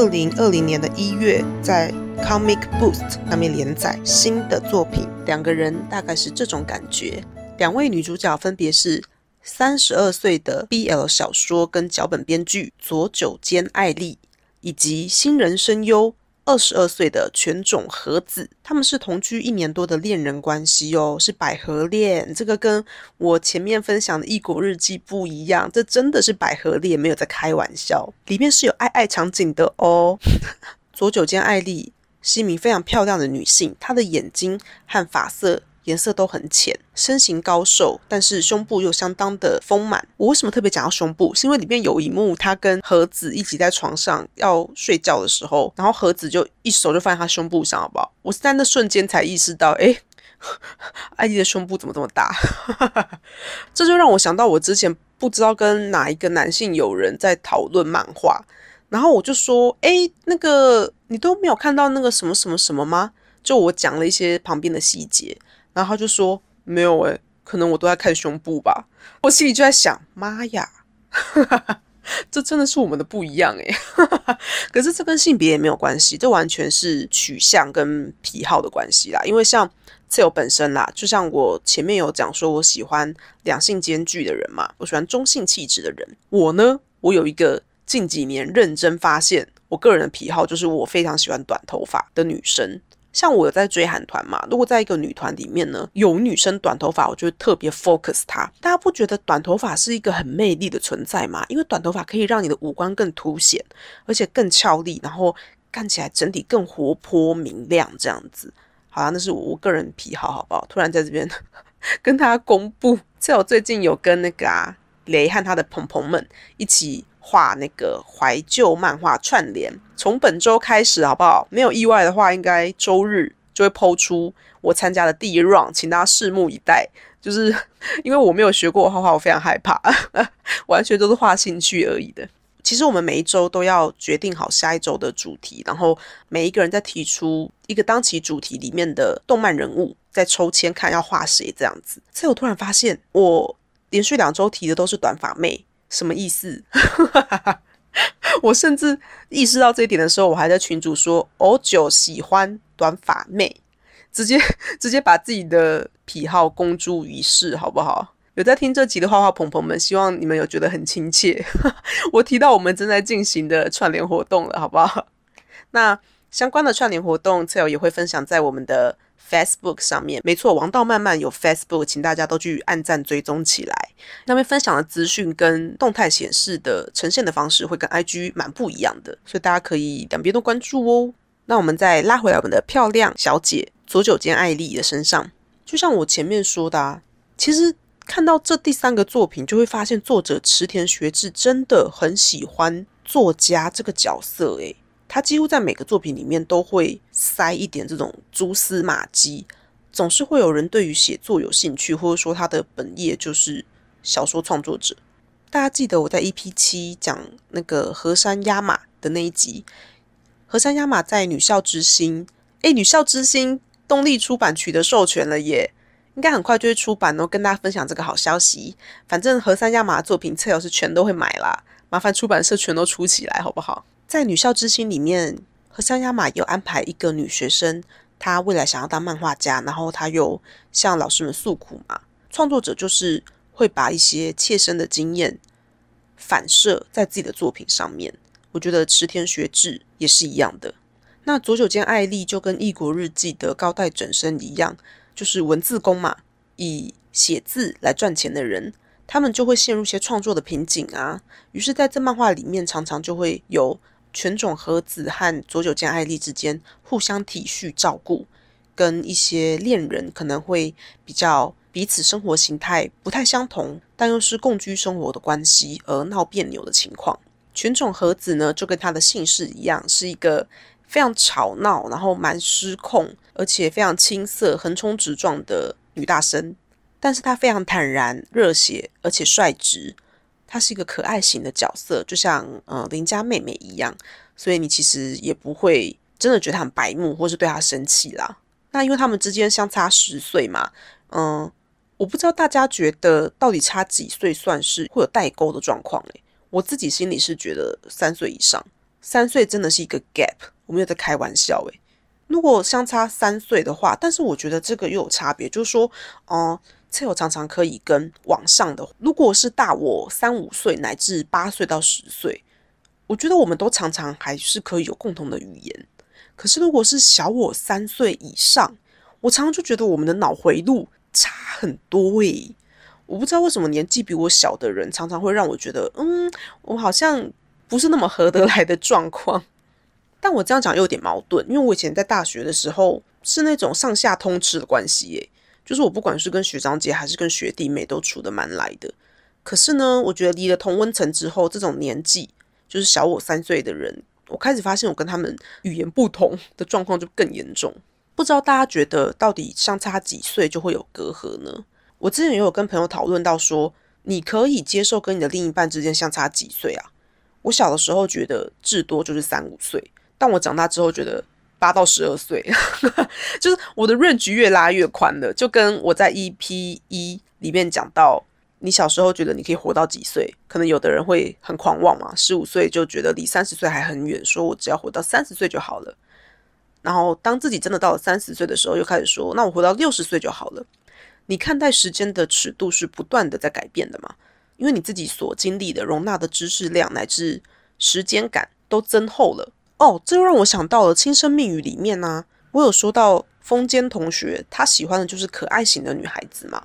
二零二零年的一月在 Comic Boost 上面连载新的作品。两个人大概是这种感觉。两位女主角分别是三十二岁的 BL 小说跟脚本编剧佐久间爱丽，以及新人声优。二十二岁的犬种和子，他们是同居一年多的恋人关系哦，是百合恋。这个跟我前面分享的异国日记不一样，这真的是百合恋，没有在开玩笑。里面是有爱爱场景的哦。[laughs] 左九间爱丽是一名非常漂亮的女性，她的眼睛和发色。颜色都很浅，身形高瘦，但是胸部又相当的丰满。我为什么特别讲到胸部？是因为里面有一幕，他跟盒子一起在床上要睡觉的时候，然后盒子就一手就放在他胸部上，好不好？我是在那瞬间才意识到，哎，[laughs] 艾迪的胸部怎么这么大？[laughs] 这就让我想到我之前不知道跟哪一个男性友人在讨论漫画，然后我就说，哎，那个你都没有看到那个什么什么什么吗？就我讲了一些旁边的细节。然后他就说没有诶，可能我都在看胸部吧。我心里就在想，妈呀，哈哈哈这真的是我们的不一样诶。[laughs] 可是这跟性别也没有关系，这完全是取向跟癖好的关系啦。因为像自由本身啦，就像我前面有讲说，我喜欢两性兼具的人嘛，我喜欢中性气质的人。我呢，我有一个近几年认真发现，我个人的癖好就是我非常喜欢短头发的女生。像我有在追韩团嘛？如果在一个女团里面呢，有女生短头发，我就会特别 focus 她。大家不觉得短头发是一个很魅力的存在吗？因为短头发可以让你的五官更凸显，而且更俏丽，然后看起来整体更活泼明亮这样子。好啊，那是我个人癖好，好不好？突然在这边 [laughs] 跟大家公布，在我最近有跟那个啊雷和他的朋朋们一起。画那个怀旧漫画串联，从本周开始好不好？没有意外的话，应该周日就会抛出我参加的第一 round，请大家拭目以待。就是因为我没有学过画画，我非常害怕，[laughs] 完全都是画兴趣而已的。其实我们每一周都要决定好下一周的主题，然后每一个人再提出一个当期主题里面的动漫人物，再抽签看要画谁这样子。所以我突然发现，我连续两周提的都是短发妹。什么意思？[laughs] 我甚至意识到这一点的时候，我还在群主说：“欧九喜欢短发妹。”直接 [laughs] 直接把自己的癖好公诸于世，好不好？有在听这集的画画朋朋们，希望你们有觉得很亲切。[laughs] 我提到我们正在进行的串联活动了，好不好？那相关的串联活动，次友也会分享在我们的。Facebook 上面没错，王道漫漫有 Facebook，请大家都去按赞追踪起来。那边分享的资讯跟动态显示的呈现的方式会跟 IG 蛮不一样的，所以大家可以两边都关注哦。那我们再拉回来我们的漂亮小姐左九间爱丽的身上，就像我前面说的，啊，其实看到这第三个作品，就会发现作者池田学志真的很喜欢作家这个角色，诶，他几乎在每个作品里面都会塞一点这种蛛丝马迹，总是会有人对于写作有兴趣，或者说他的本业就是小说创作者。大家记得我在 EP 七讲那个河山压马的那一集，河山压马在女校之星，诶，女校之星动力出版取得授权了耶，应该很快就会出版哦，跟大家分享这个好消息。反正河山压马的作品，侧友是全都会买啦，麻烦出版社全都出起来好不好？在女校之星里面，和山亚马有安排一个女学生，她未来想要当漫画家，然后她又向老师们诉苦嘛。创作者就是会把一些切身的经验反射在自己的作品上面。我觉得池田学志也是一样的。那左九间爱丽就跟异国日记的高代整身一样，就是文字工嘛，以写字来赚钱的人，他们就会陷入一些创作的瓶颈啊。于是，在这漫画里面，常常就会有。犬种和子和佐久间爱丽之间互相体恤照顾，跟一些恋人可能会比较彼此生活形态不太相同，但又是共居生活的关系而闹别扭的情况。犬种和子呢，就跟他的姓氏一样，是一个非常吵闹，然后蛮失控，而且非常青涩、横冲直撞的女大生。但是她非常坦然、热血，而且率直。她是一个可爱型的角色，就像呃邻家妹妹一样，所以你其实也不会真的觉得她很白目，或是对她生气啦。那因为他们之间相差十岁嘛，嗯，我不知道大家觉得到底差几岁算是会有代沟的状况？我自己心里是觉得三岁以上，三岁真的是一个 gap，我没有在开玩笑诶。如果相差三岁的话，但是我觉得这个又有差别，就是说，哦，我常常可以跟网上的，如果是大我三五岁乃至八岁到十岁，我觉得我们都常常还是可以有共同的语言。可是如果是小我三岁以上，我常常就觉得我们的脑回路差很多诶。我不知道为什么年纪比我小的人常常会让我觉得，嗯，我好像不是那么合得来的状况。但我这样讲又有点矛盾，因为我以前在大学的时候是那种上下通吃的关系，耶，就是我不管是跟学长姐还是跟学弟妹都处得蛮来的。可是呢，我觉得离了同温层之后，这种年纪就是小我三岁的人，我开始发现我跟他们语言不同的状况就更严重。不知道大家觉得到底相差几岁就会有隔阂呢？我之前也有跟朋友讨论到说，你可以接受跟你的另一半之间相差几岁啊？我小的时候觉得至多就是三五岁。但我长大之后觉得八到十二岁，[laughs] 就是我的 range 越拉越宽了，就跟我在 EP 一里面讲到，你小时候觉得你可以活到几岁，可能有的人会很狂妄嘛，十五岁就觉得离三十岁还很远，说我只要活到三十岁就好了。然后当自己真的到了三十岁的时候，又开始说，那我活到六十岁就好了。你看待时间的尺度是不断的在改变的嘛？因为你自己所经历的、容纳的知识量乃至时间感都增厚了。哦，这又让我想到了《轻声密语》里面呢，我有说到风间同学，他喜欢的就是可爱型的女孩子嘛。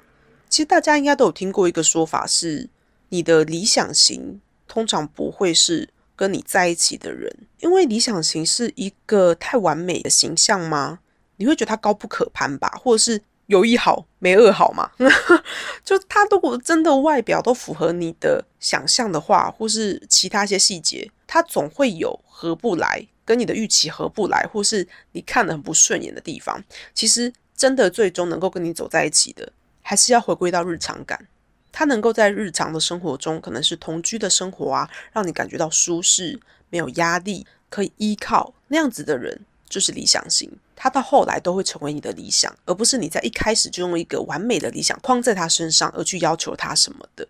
其实大家应该都有听过一个说法，是你的理想型通常不会是跟你在一起的人，因为理想型是一个太完美的形象吗？你会觉得他高不可攀吧，或者是有一好没二好嘛？[laughs] 就他如果真的外表都符合你的想象的话，或是其他一些细节，他总会有。合不来，跟你的预期合不来，或是你看的很不顺眼的地方，其实真的最终能够跟你走在一起的，还是要回归到日常感。他能够在日常的生活中，可能是同居的生活啊，让你感觉到舒适、没有压力，可以依靠那样子的人，就是理想型。他到后来都会成为你的理想，而不是你在一开始就用一个完美的理想框在他身上，而去要求他什么的。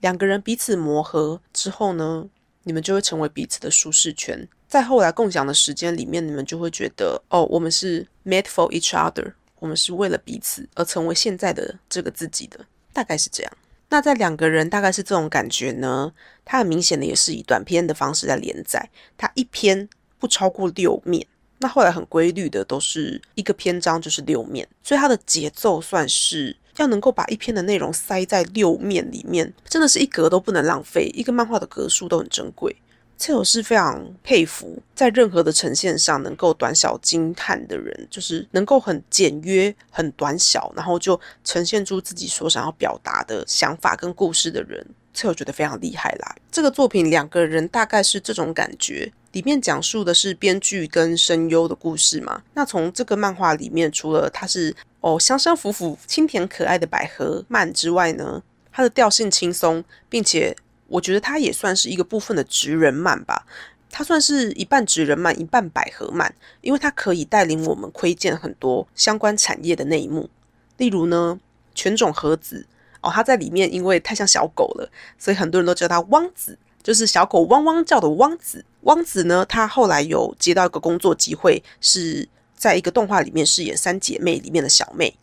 两个人彼此磨合之后呢？你们就会成为彼此的舒适圈，在后来共享的时间里面，你们就会觉得，哦，我们是 made for each other，我们是为了彼此而成为现在的这个自己的，大概是这样。那在两个人大概是这种感觉呢？它很明显的也是以短篇的方式在连载，它一篇不超过六面，那后来很规律的都是一个篇章就是六面，所以它的节奏算是。要能够把一篇的内容塞在六面里面，真的是一格都不能浪费。一个漫画的格数都很珍贵。这我是非常佩服，在任何的呈现上能够短小精悍的人，就是能够很简约、很短小，然后就呈现出自己所想要表达的想法跟故事的人，这我觉得非常厉害啦。这个作品两个人大概是这种感觉，里面讲述的是编剧跟声优的故事嘛。那从这个漫画里面，除了它是。哦，香香浮浮、清甜可爱的百合漫之外呢，它的调性轻松，并且我觉得它也算是一个部分的职人漫吧。它算是一半职人漫，一半百合漫，因为它可以带领我们窥见很多相关产业的内幕。例如呢，犬种和子哦，它在里面因为太像小狗了，所以很多人都叫它汪子，就是小狗汪汪叫的汪子。汪子呢，他后来有接到一个工作机会是。在一个动画里面饰演三姐妹里面的小妹，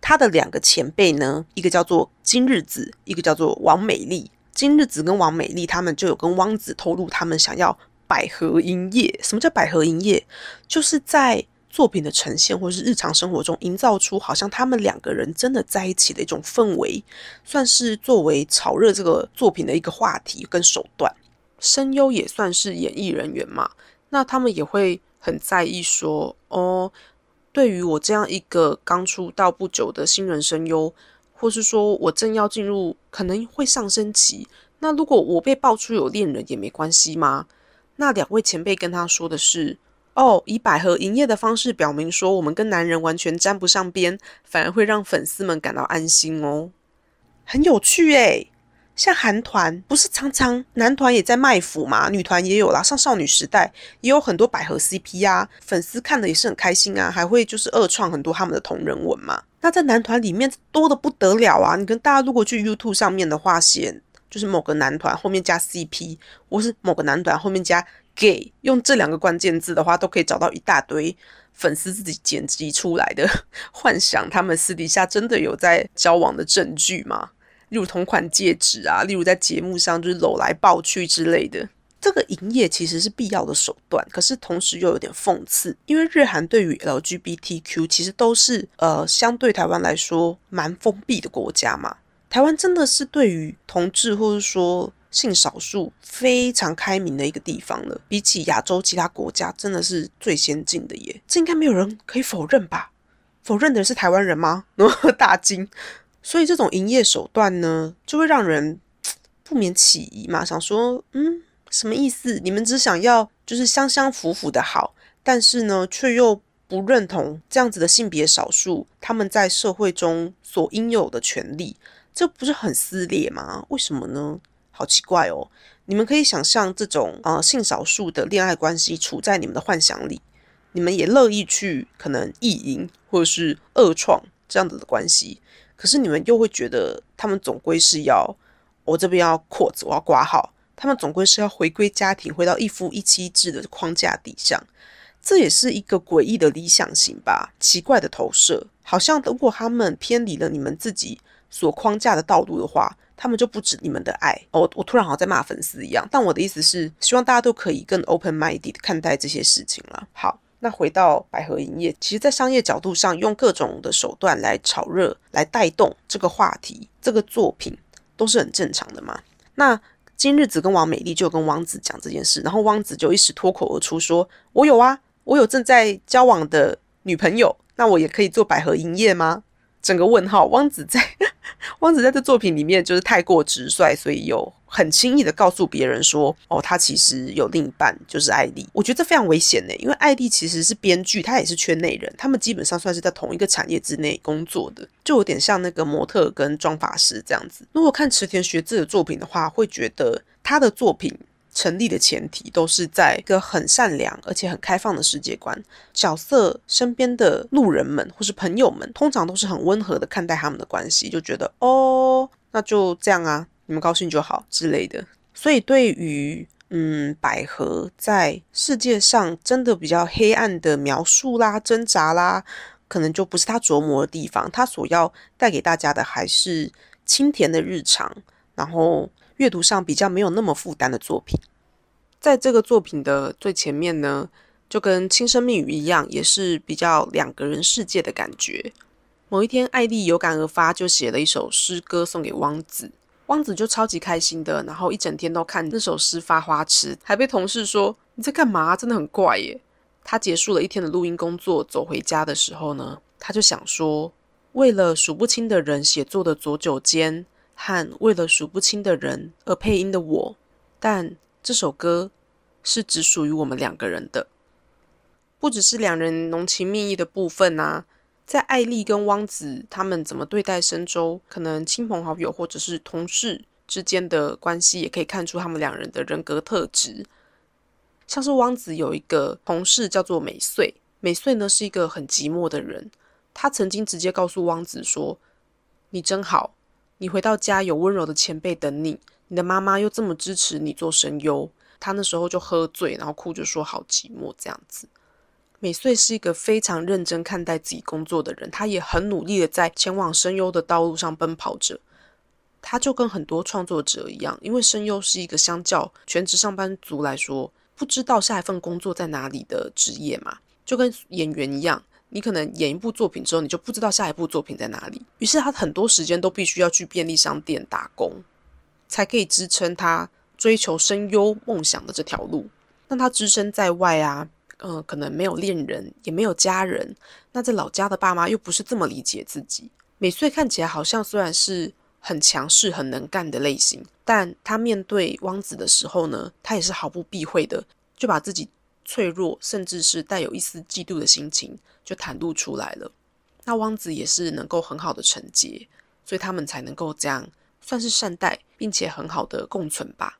她的两个前辈呢，一个叫做金日子，一个叫做王美丽。金日子跟王美丽他们就有跟汪子透露，他们想要百合营业。什么叫百合营业？就是在作品的呈现或是日常生活中营造出好像他们两个人真的在一起的一种氛围，算是作为炒热这个作品的一个话题跟手段。声优也算是演艺人员嘛，那他们也会。很在意说哦，对于我这样一个刚出道不久的新人声优，或是说我正要进入可能会上升期，那如果我被爆出有恋人也没关系吗？那两位前辈跟他说的是哦，以百合营业的方式表明说我们跟男人完全沾不上边，反而会让粉丝们感到安心哦，很有趣诶。像韩团不是常常男团也在卖腐吗？女团也有啦，上少女时代也有很多百合 CP 啊，粉丝看的也是很开心啊，还会就是二创很多他们的同人文嘛。那在男团里面多的不得了啊！你跟大家如果去 YouTube 上面的话，写就是某个男团后面加 CP，或是某个男团后面加 gay，用这两个关键字的话，都可以找到一大堆粉丝自己剪辑出来的 [laughs] 幻想，他们私底下真的有在交往的证据吗？例如同款戒指啊，例如在节目上就是搂来抱去之类的。这个营业其实是必要的手段，可是同时又有点讽刺，因为日韩对于 LGBTQ 其实都是呃相对台湾来说蛮封闭的国家嘛。台湾真的是对于同志或者说性少数非常开明的一个地方了，比起亚洲其他国家，真的是最先进的耶。这应该没有人可以否认吧？否认的是台湾人吗？[laughs] 大惊。所以这种营业手段呢，就会让人不免起疑嘛，想说，嗯，什么意思？你们只想要就是相相符符的好，但是呢，却又不认同这样子的性别少数他们在社会中所应有的权利。这不是很撕裂吗？为什么呢？好奇怪哦！你们可以想象这种呃性少数的恋爱关系处在你们的幻想里，你们也乐意去可能意淫或者是恶创这样子的关系，可是你们又会觉得他们总归是要我这边要扩子，我要挂号，他们总归是要回归家庭，回到一夫一妻制的框架底下，这也是一个诡异的理想型吧？奇怪的投射，好像如果他们偏离了你们自己。所框架的道路的话，他们就不止你们的爱。我我突然好像在骂粉丝一样，但我的意思是，希望大家都可以更 open minded 看待这些事情了。好，那回到百合营业，其实，在商业角度上，用各种的手段来炒热、来带动这个话题、这个作品，都是很正常的嘛。那今日子跟王美丽就跟汪子讲这件事，然后汪子就一时脱口而出说：“我有啊，我有正在交往的女朋友，那我也可以做百合营业吗？”整个问号，汪子在 [laughs] 汪子在这作品里面就是太过直率，所以有很轻易的告诉别人说，哦，他其实有另一半，就是艾丽。我觉得这非常危险呢，因为艾丽其实是编剧，他也是圈内人，他们基本上算是在同一个产业之内工作的，就有点像那个模特跟妆发师这样子。如果看池田学志的作品的话，会觉得他的作品。成立的前提都是在一个很善良而且很开放的世界观，角色身边的路人们或是朋友们，通常都是很温和的看待他们的关系，就觉得哦，那就这样啊，你们高兴就好之类的。所以对于嗯百合在世界上真的比较黑暗的描述啦、挣扎啦，可能就不是他琢磨的地方。他所要带给大家的还是清甜的日常，然后。阅读上比较没有那么负担的作品，在这个作品的最前面呢，就跟《轻声密语》一样，也是比较两个人世界的感觉。某一天，艾丽有感而发，就写了一首诗歌送给汪子，汪子就超级开心的，然后一整天都看那首诗发花痴，还被同事说你在干嘛？真的很怪耶。他结束了一天的录音工作，走回家的时候呢，他就想说，为了数不清的人写作的左九间。和为了数不清的人而配音的我，但这首歌是只属于我们两个人的，不只是两人浓情蜜意的部分啊，在艾丽跟汪子他们怎么对待深州，可能亲朋好友或者是同事之间的关系，也可以看出他们两人的人格特质。像是汪子有一个同事叫做美穗，美穗呢是一个很寂寞的人，他曾经直接告诉汪子说：“你真好。”你回到家有温柔的前辈等你，你的妈妈又这么支持你做声优，他那时候就喝醉，然后哭着说好寂寞这样子。美穗是一个非常认真看待自己工作的人，他也很努力的在前往声优的道路上奔跑着。他就跟很多创作者一样，因为声优是一个相较全职上班族来说，不知道下一份工作在哪里的职业嘛，就跟演员一样。你可能演一部作品之后，你就不知道下一部作品在哪里。于是他很多时间都必须要去便利商店打工，才可以支撑他追求声优梦想的这条路。那他只身在外啊，嗯，可能没有恋人，也没有家人。那在老家的爸妈又不是这么理解自己。美穗看起来好像虽然是很强势、很能干的类型，但他面对汪子的时候呢，他也是毫不避讳的，就把自己。脆弱，甚至是带有一丝嫉妒的心情，就袒露出来了。那汪子也是能够很好的承接，所以他们才能够这样算是善待，并且很好的共存吧。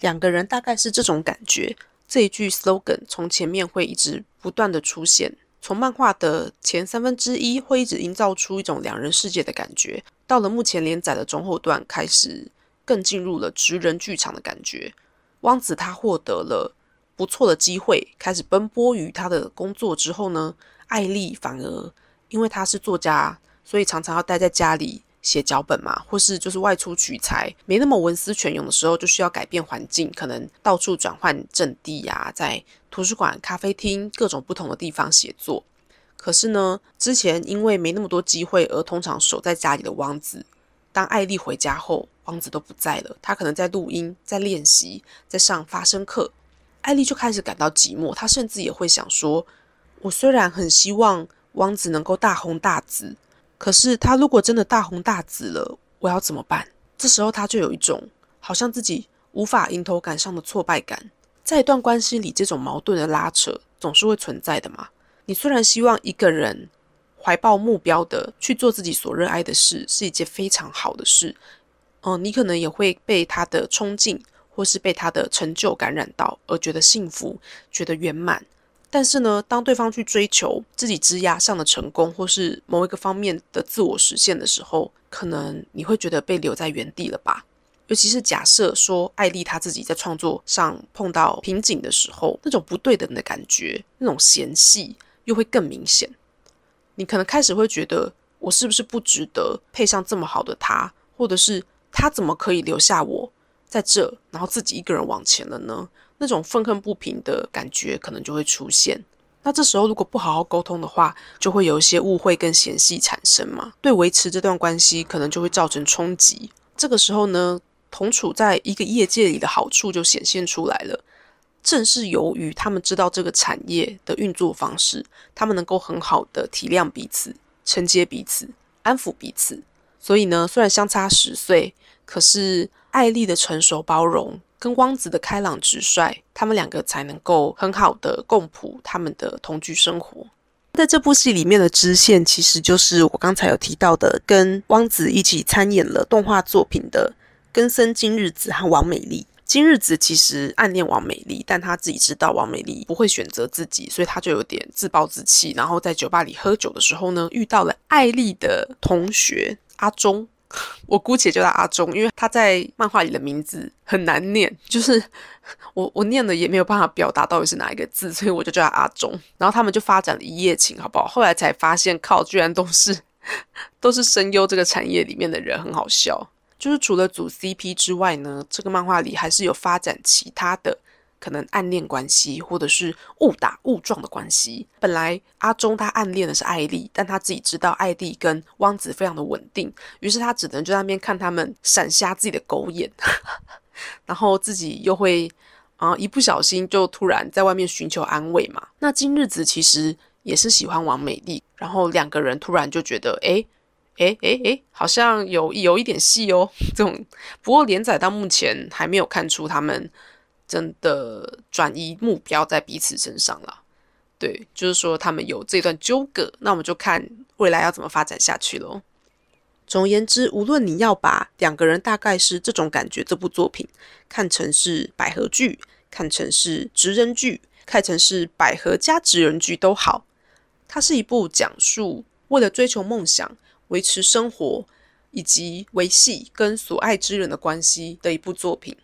两个人大概是这种感觉。这一句 slogan 从前面会一直不断的出现，从漫画的前三分之一会一直营造出一种两人世界的感觉，到了目前连载的中后段开始更进入了直人剧场的感觉。汪子他获得了不错的机会，开始奔波于他的工作之后呢，艾丽反而因为他是作家，所以常常要待在家里写脚本嘛，或是就是外出取材，没那么文思泉涌的时候，就需要改变环境，可能到处转换阵地呀，在图书馆、咖啡厅各种不同的地方写作。可是呢，之前因为没那么多机会，而通常守在家里的王子，当艾丽回家后，王子都不在了。他可能在录音，在练习，在上发声课。艾丽就开始感到寂寞。她甚至也会想说：“我虽然很希望王子能够大红大紫，可是他如果真的大红大紫了，我要怎么办？”这时候，他就有一种好像自己无法迎头赶上的挫败感。在一段关系里，这种矛盾的拉扯总是会存在的嘛。你虽然希望一个人怀抱目标的去做自己所热爱的事，是一件非常好的事，嗯，你可能也会被他的冲劲或是被他的成就感染到，而觉得幸福，觉得圆满。但是呢，当对方去追求自己枝桠上的成功，或是某一个方面的自我实现的时候，可能你会觉得被留在原地了吧？尤其是假设说艾丽她自己在创作上碰到瓶颈的时候，那种不对等的感觉，那种嫌隙。又会更明显，你可能开始会觉得我是不是不值得配上这么好的他，或者是他怎么可以留下我在这，然后自己一个人往前了呢？那种愤恨不平的感觉可能就会出现。那这时候如果不好好沟通的话，就会有一些误会跟嫌隙产生嘛，对维持这段关系可能就会造成冲击。这个时候呢，同处在一个业界里的好处就显现出来了。正是由于他们知道这个产业的运作方式，他们能够很好的体谅彼此、承接彼此、安抚彼此。所以呢，虽然相差十岁，可是艾丽的成熟包容跟汪子的开朗直率，他们两个才能够很好的共谱他们的同居生活。在这部戏里面的支线，其实就是我刚才有提到的，跟汪子一起参演了动画作品的根森今日子和王美丽。今日子其实暗恋王美丽，但他自己知道王美丽不会选择自己，所以他就有点自暴自弃。然后在酒吧里喝酒的时候呢，遇到了艾丽的同学阿忠，[laughs] 我姑且叫他阿忠，因为他在漫画里的名字很难念，[laughs] 就是我我念的也没有办法表达到底是哪一个字，所以我就叫他阿忠。然后他们就发展了一夜情，好不好？后来才发现，靠，居然都是 [laughs] 都是声优这个产业里面的人，很好笑。就是除了组 CP 之外呢，这个漫画里还是有发展其他的可能暗恋关系，或者是误打误撞的关系。本来阿忠他暗恋的是艾丽，但他自己知道艾丽跟汪子非常的稳定，于是他只能就在那边看他们闪瞎自己的狗眼，[laughs] 然后自己又会啊一不小心就突然在外面寻求安慰嘛。那金日子其实也是喜欢王美丽，然后两个人突然就觉得哎。哎哎哎，好像有有一点戏哦。这种不过连载到目前还没有看出他们真的转移目标在彼此身上了。对，就是说他们有这段纠葛，那我们就看未来要怎么发展下去喽。总而言之，无论你要把两个人大概是这种感觉，这部作品看成是百合剧，看成是职人剧，看成是百合加职人剧都好，它是一部讲述为了追求梦想。维持生活以及维系跟所爱之人的关系的一部作品。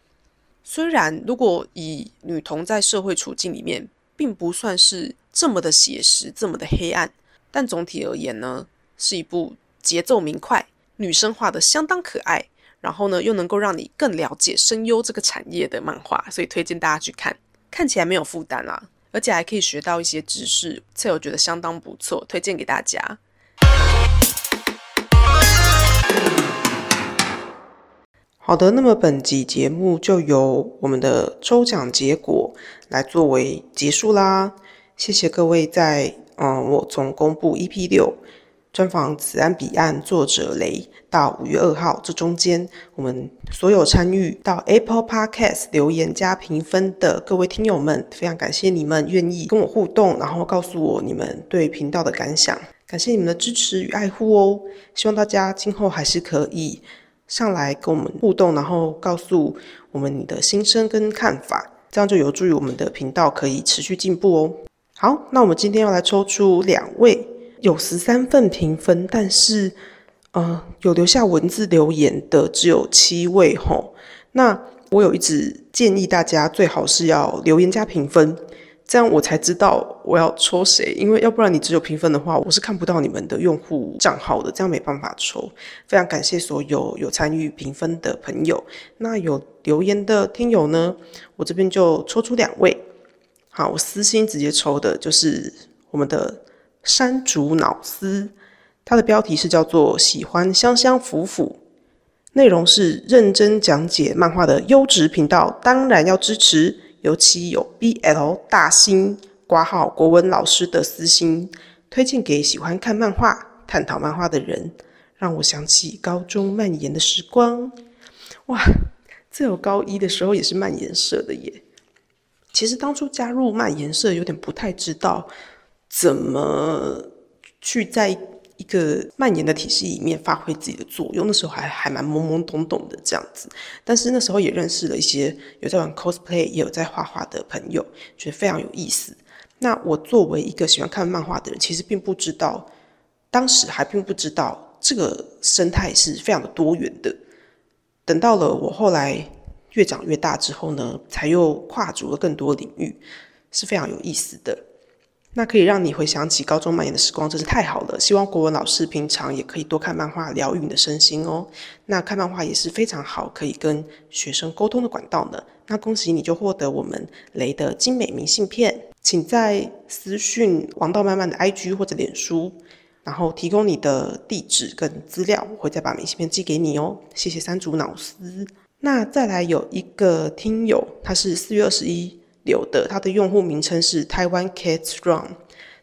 虽然如果以女童在社会处境里面，并不算是这么的写实、这么的黑暗，但总体而言呢，是一部节奏明快、女生画的相当可爱，然后呢又能够让你更了解声优这个产业的漫画，所以推荐大家去看。看起来没有负担啊，而且还可以学到一些知识，所以我觉得相当不错，推荐给大家。好的，那么本集节目就由我们的抽奖结果来作为结束啦。谢谢各位在嗯，我从公布 EP 六专访《此岸彼岸》作者雷到五月二号这中间，我们所有参与到 Apple Podcast 留言加评分的各位听友们，非常感谢你们愿意跟我互动，然后告诉我你们对频道的感想，感谢你们的支持与爱护哦。希望大家今后还是可以。上来跟我们互动，然后告诉我们你的心声跟看法，这样就有助于我们的频道可以持续进步哦。好，那我们今天要来抽出两位有十三份评分，但是呃，有留下文字留言的只有七位吼。那我有一直建议大家最好是要留言加评分。这样我才知道我要抽谁，因为要不然你只有评分的话，我是看不到你们的用户账号的，这样没办法抽。非常感谢所有有参与评分的朋友，那有留言的听友呢，我这边就抽出两位。好，我私心直接抽的就是我们的山竹脑丝，它的标题是叫做喜欢香香腐腐，内容是认真讲解漫画的优质频道，当然要支持。尤其有 BL 大星挂号国文老师的私心，推荐给喜欢看漫画、探讨漫画的人，让我想起高中蔓延的时光。哇，这有高一的时候也是蔓延社的耶。其实当初加入蔓延社，有点不太知道怎么去在。一个蔓延的体系里面发挥自己的作用，那时候还还蛮懵懵懂懂的这样子，但是那时候也认识了一些有在玩 cosplay 也有在画画的朋友，觉得非常有意思。那我作为一个喜欢看漫画的人，其实并不知道，当时还并不知道这个生态是非常的多元的。等到了我后来越长越大之后呢，才又跨足了更多领域，是非常有意思的。那可以让你回想起高中蔓延的时光，真是太好了。希望国文老师平常也可以多看漫画，疗愈你的身心哦。那看漫画也是非常好，可以跟学生沟通的管道呢。那恭喜你就获得我们雷的精美明信片，请在私讯王道漫漫的 IG 或者脸书，然后提供你的地址跟资料，我会再把明信片寄给你哦。谢谢三组脑丝。那再来有一个听友，他是四月二十一。有的，它的用户名称是台湾 Cats Run，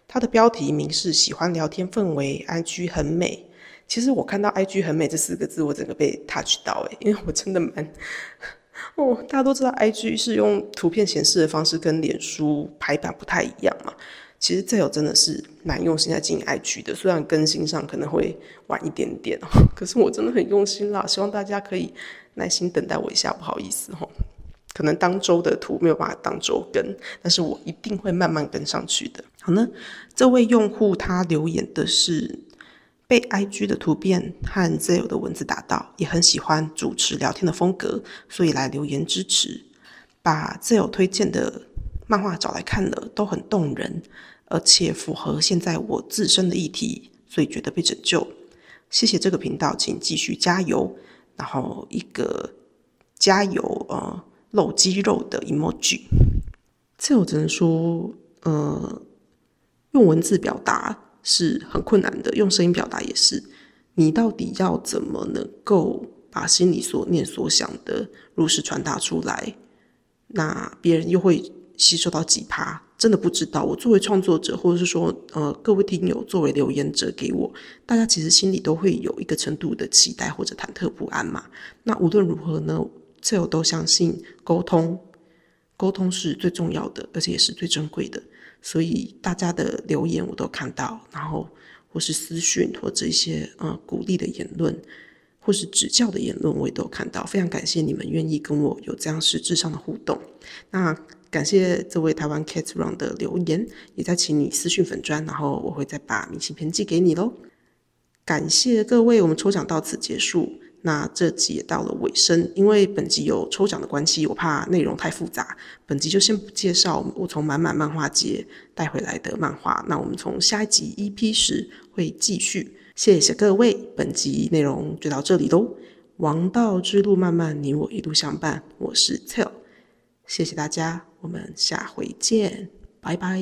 它的标题名是喜欢聊天氛围，IG 很美。其实我看到 IG 很美这四个字，我整个被 touch 到诶，因为我真的蛮 [laughs] 哦，大家都知道 IG 是用图片显示的方式跟脸书排版不太一样嘛。其实这有真的是蛮用心在经营 IG 的，虽然更新上可能会晚一点点哦，可是我真的很用心啦，希望大家可以耐心等待我一下，不好意思哦。可能当周的图没有办法当周跟，但是我一定会慢慢跟上去的。好呢，这位用户他留言的是被 IG 的图片和 Zell 的文字打到，也很喜欢主持聊天的风格，所以来留言支持。把 Zell 推荐的漫画找来看了，都很动人，而且符合现在我自身的议题，所以觉得被拯救。谢谢这个频道，请继续加油。然后一个加油呃。露肌肉的 emoji，这我只能说，呃，用文字表达是很困难的，用声音表达也是。你到底要怎么能够把心里所念所想的如实传达出来？那别人又会吸收到几趴？真的不知道。我作为创作者，或者是说，呃，各位听友作为留言者给我，大家其实心里都会有一个程度的期待或者忐忑不安嘛。那无论如何呢？这我都相信，沟通，沟通是最重要的，而且也是最珍贵的。所以大家的留言我都看到，然后或是私讯，或者一些呃鼓励的言论，或是指教的言论，我也都看到。非常感谢你们愿意跟我有这样实质上的互动。那感谢这位台湾 Cat Run 的留言，也在请你私讯粉砖，然后我会再把明信片寄给你喽。感谢各位，我们抽奖到此结束。那这集也到了尾声，因为本集有抽奖的关系，我怕内容太复杂，本集就先不介绍我从满满漫画节带回来的漫画。那我们从下一集 EP 十会继续。谢谢各位，本集内容就到这里喽。王道之路漫漫，你我一路相伴。我是 Tell，谢谢大家，我们下回见，拜拜。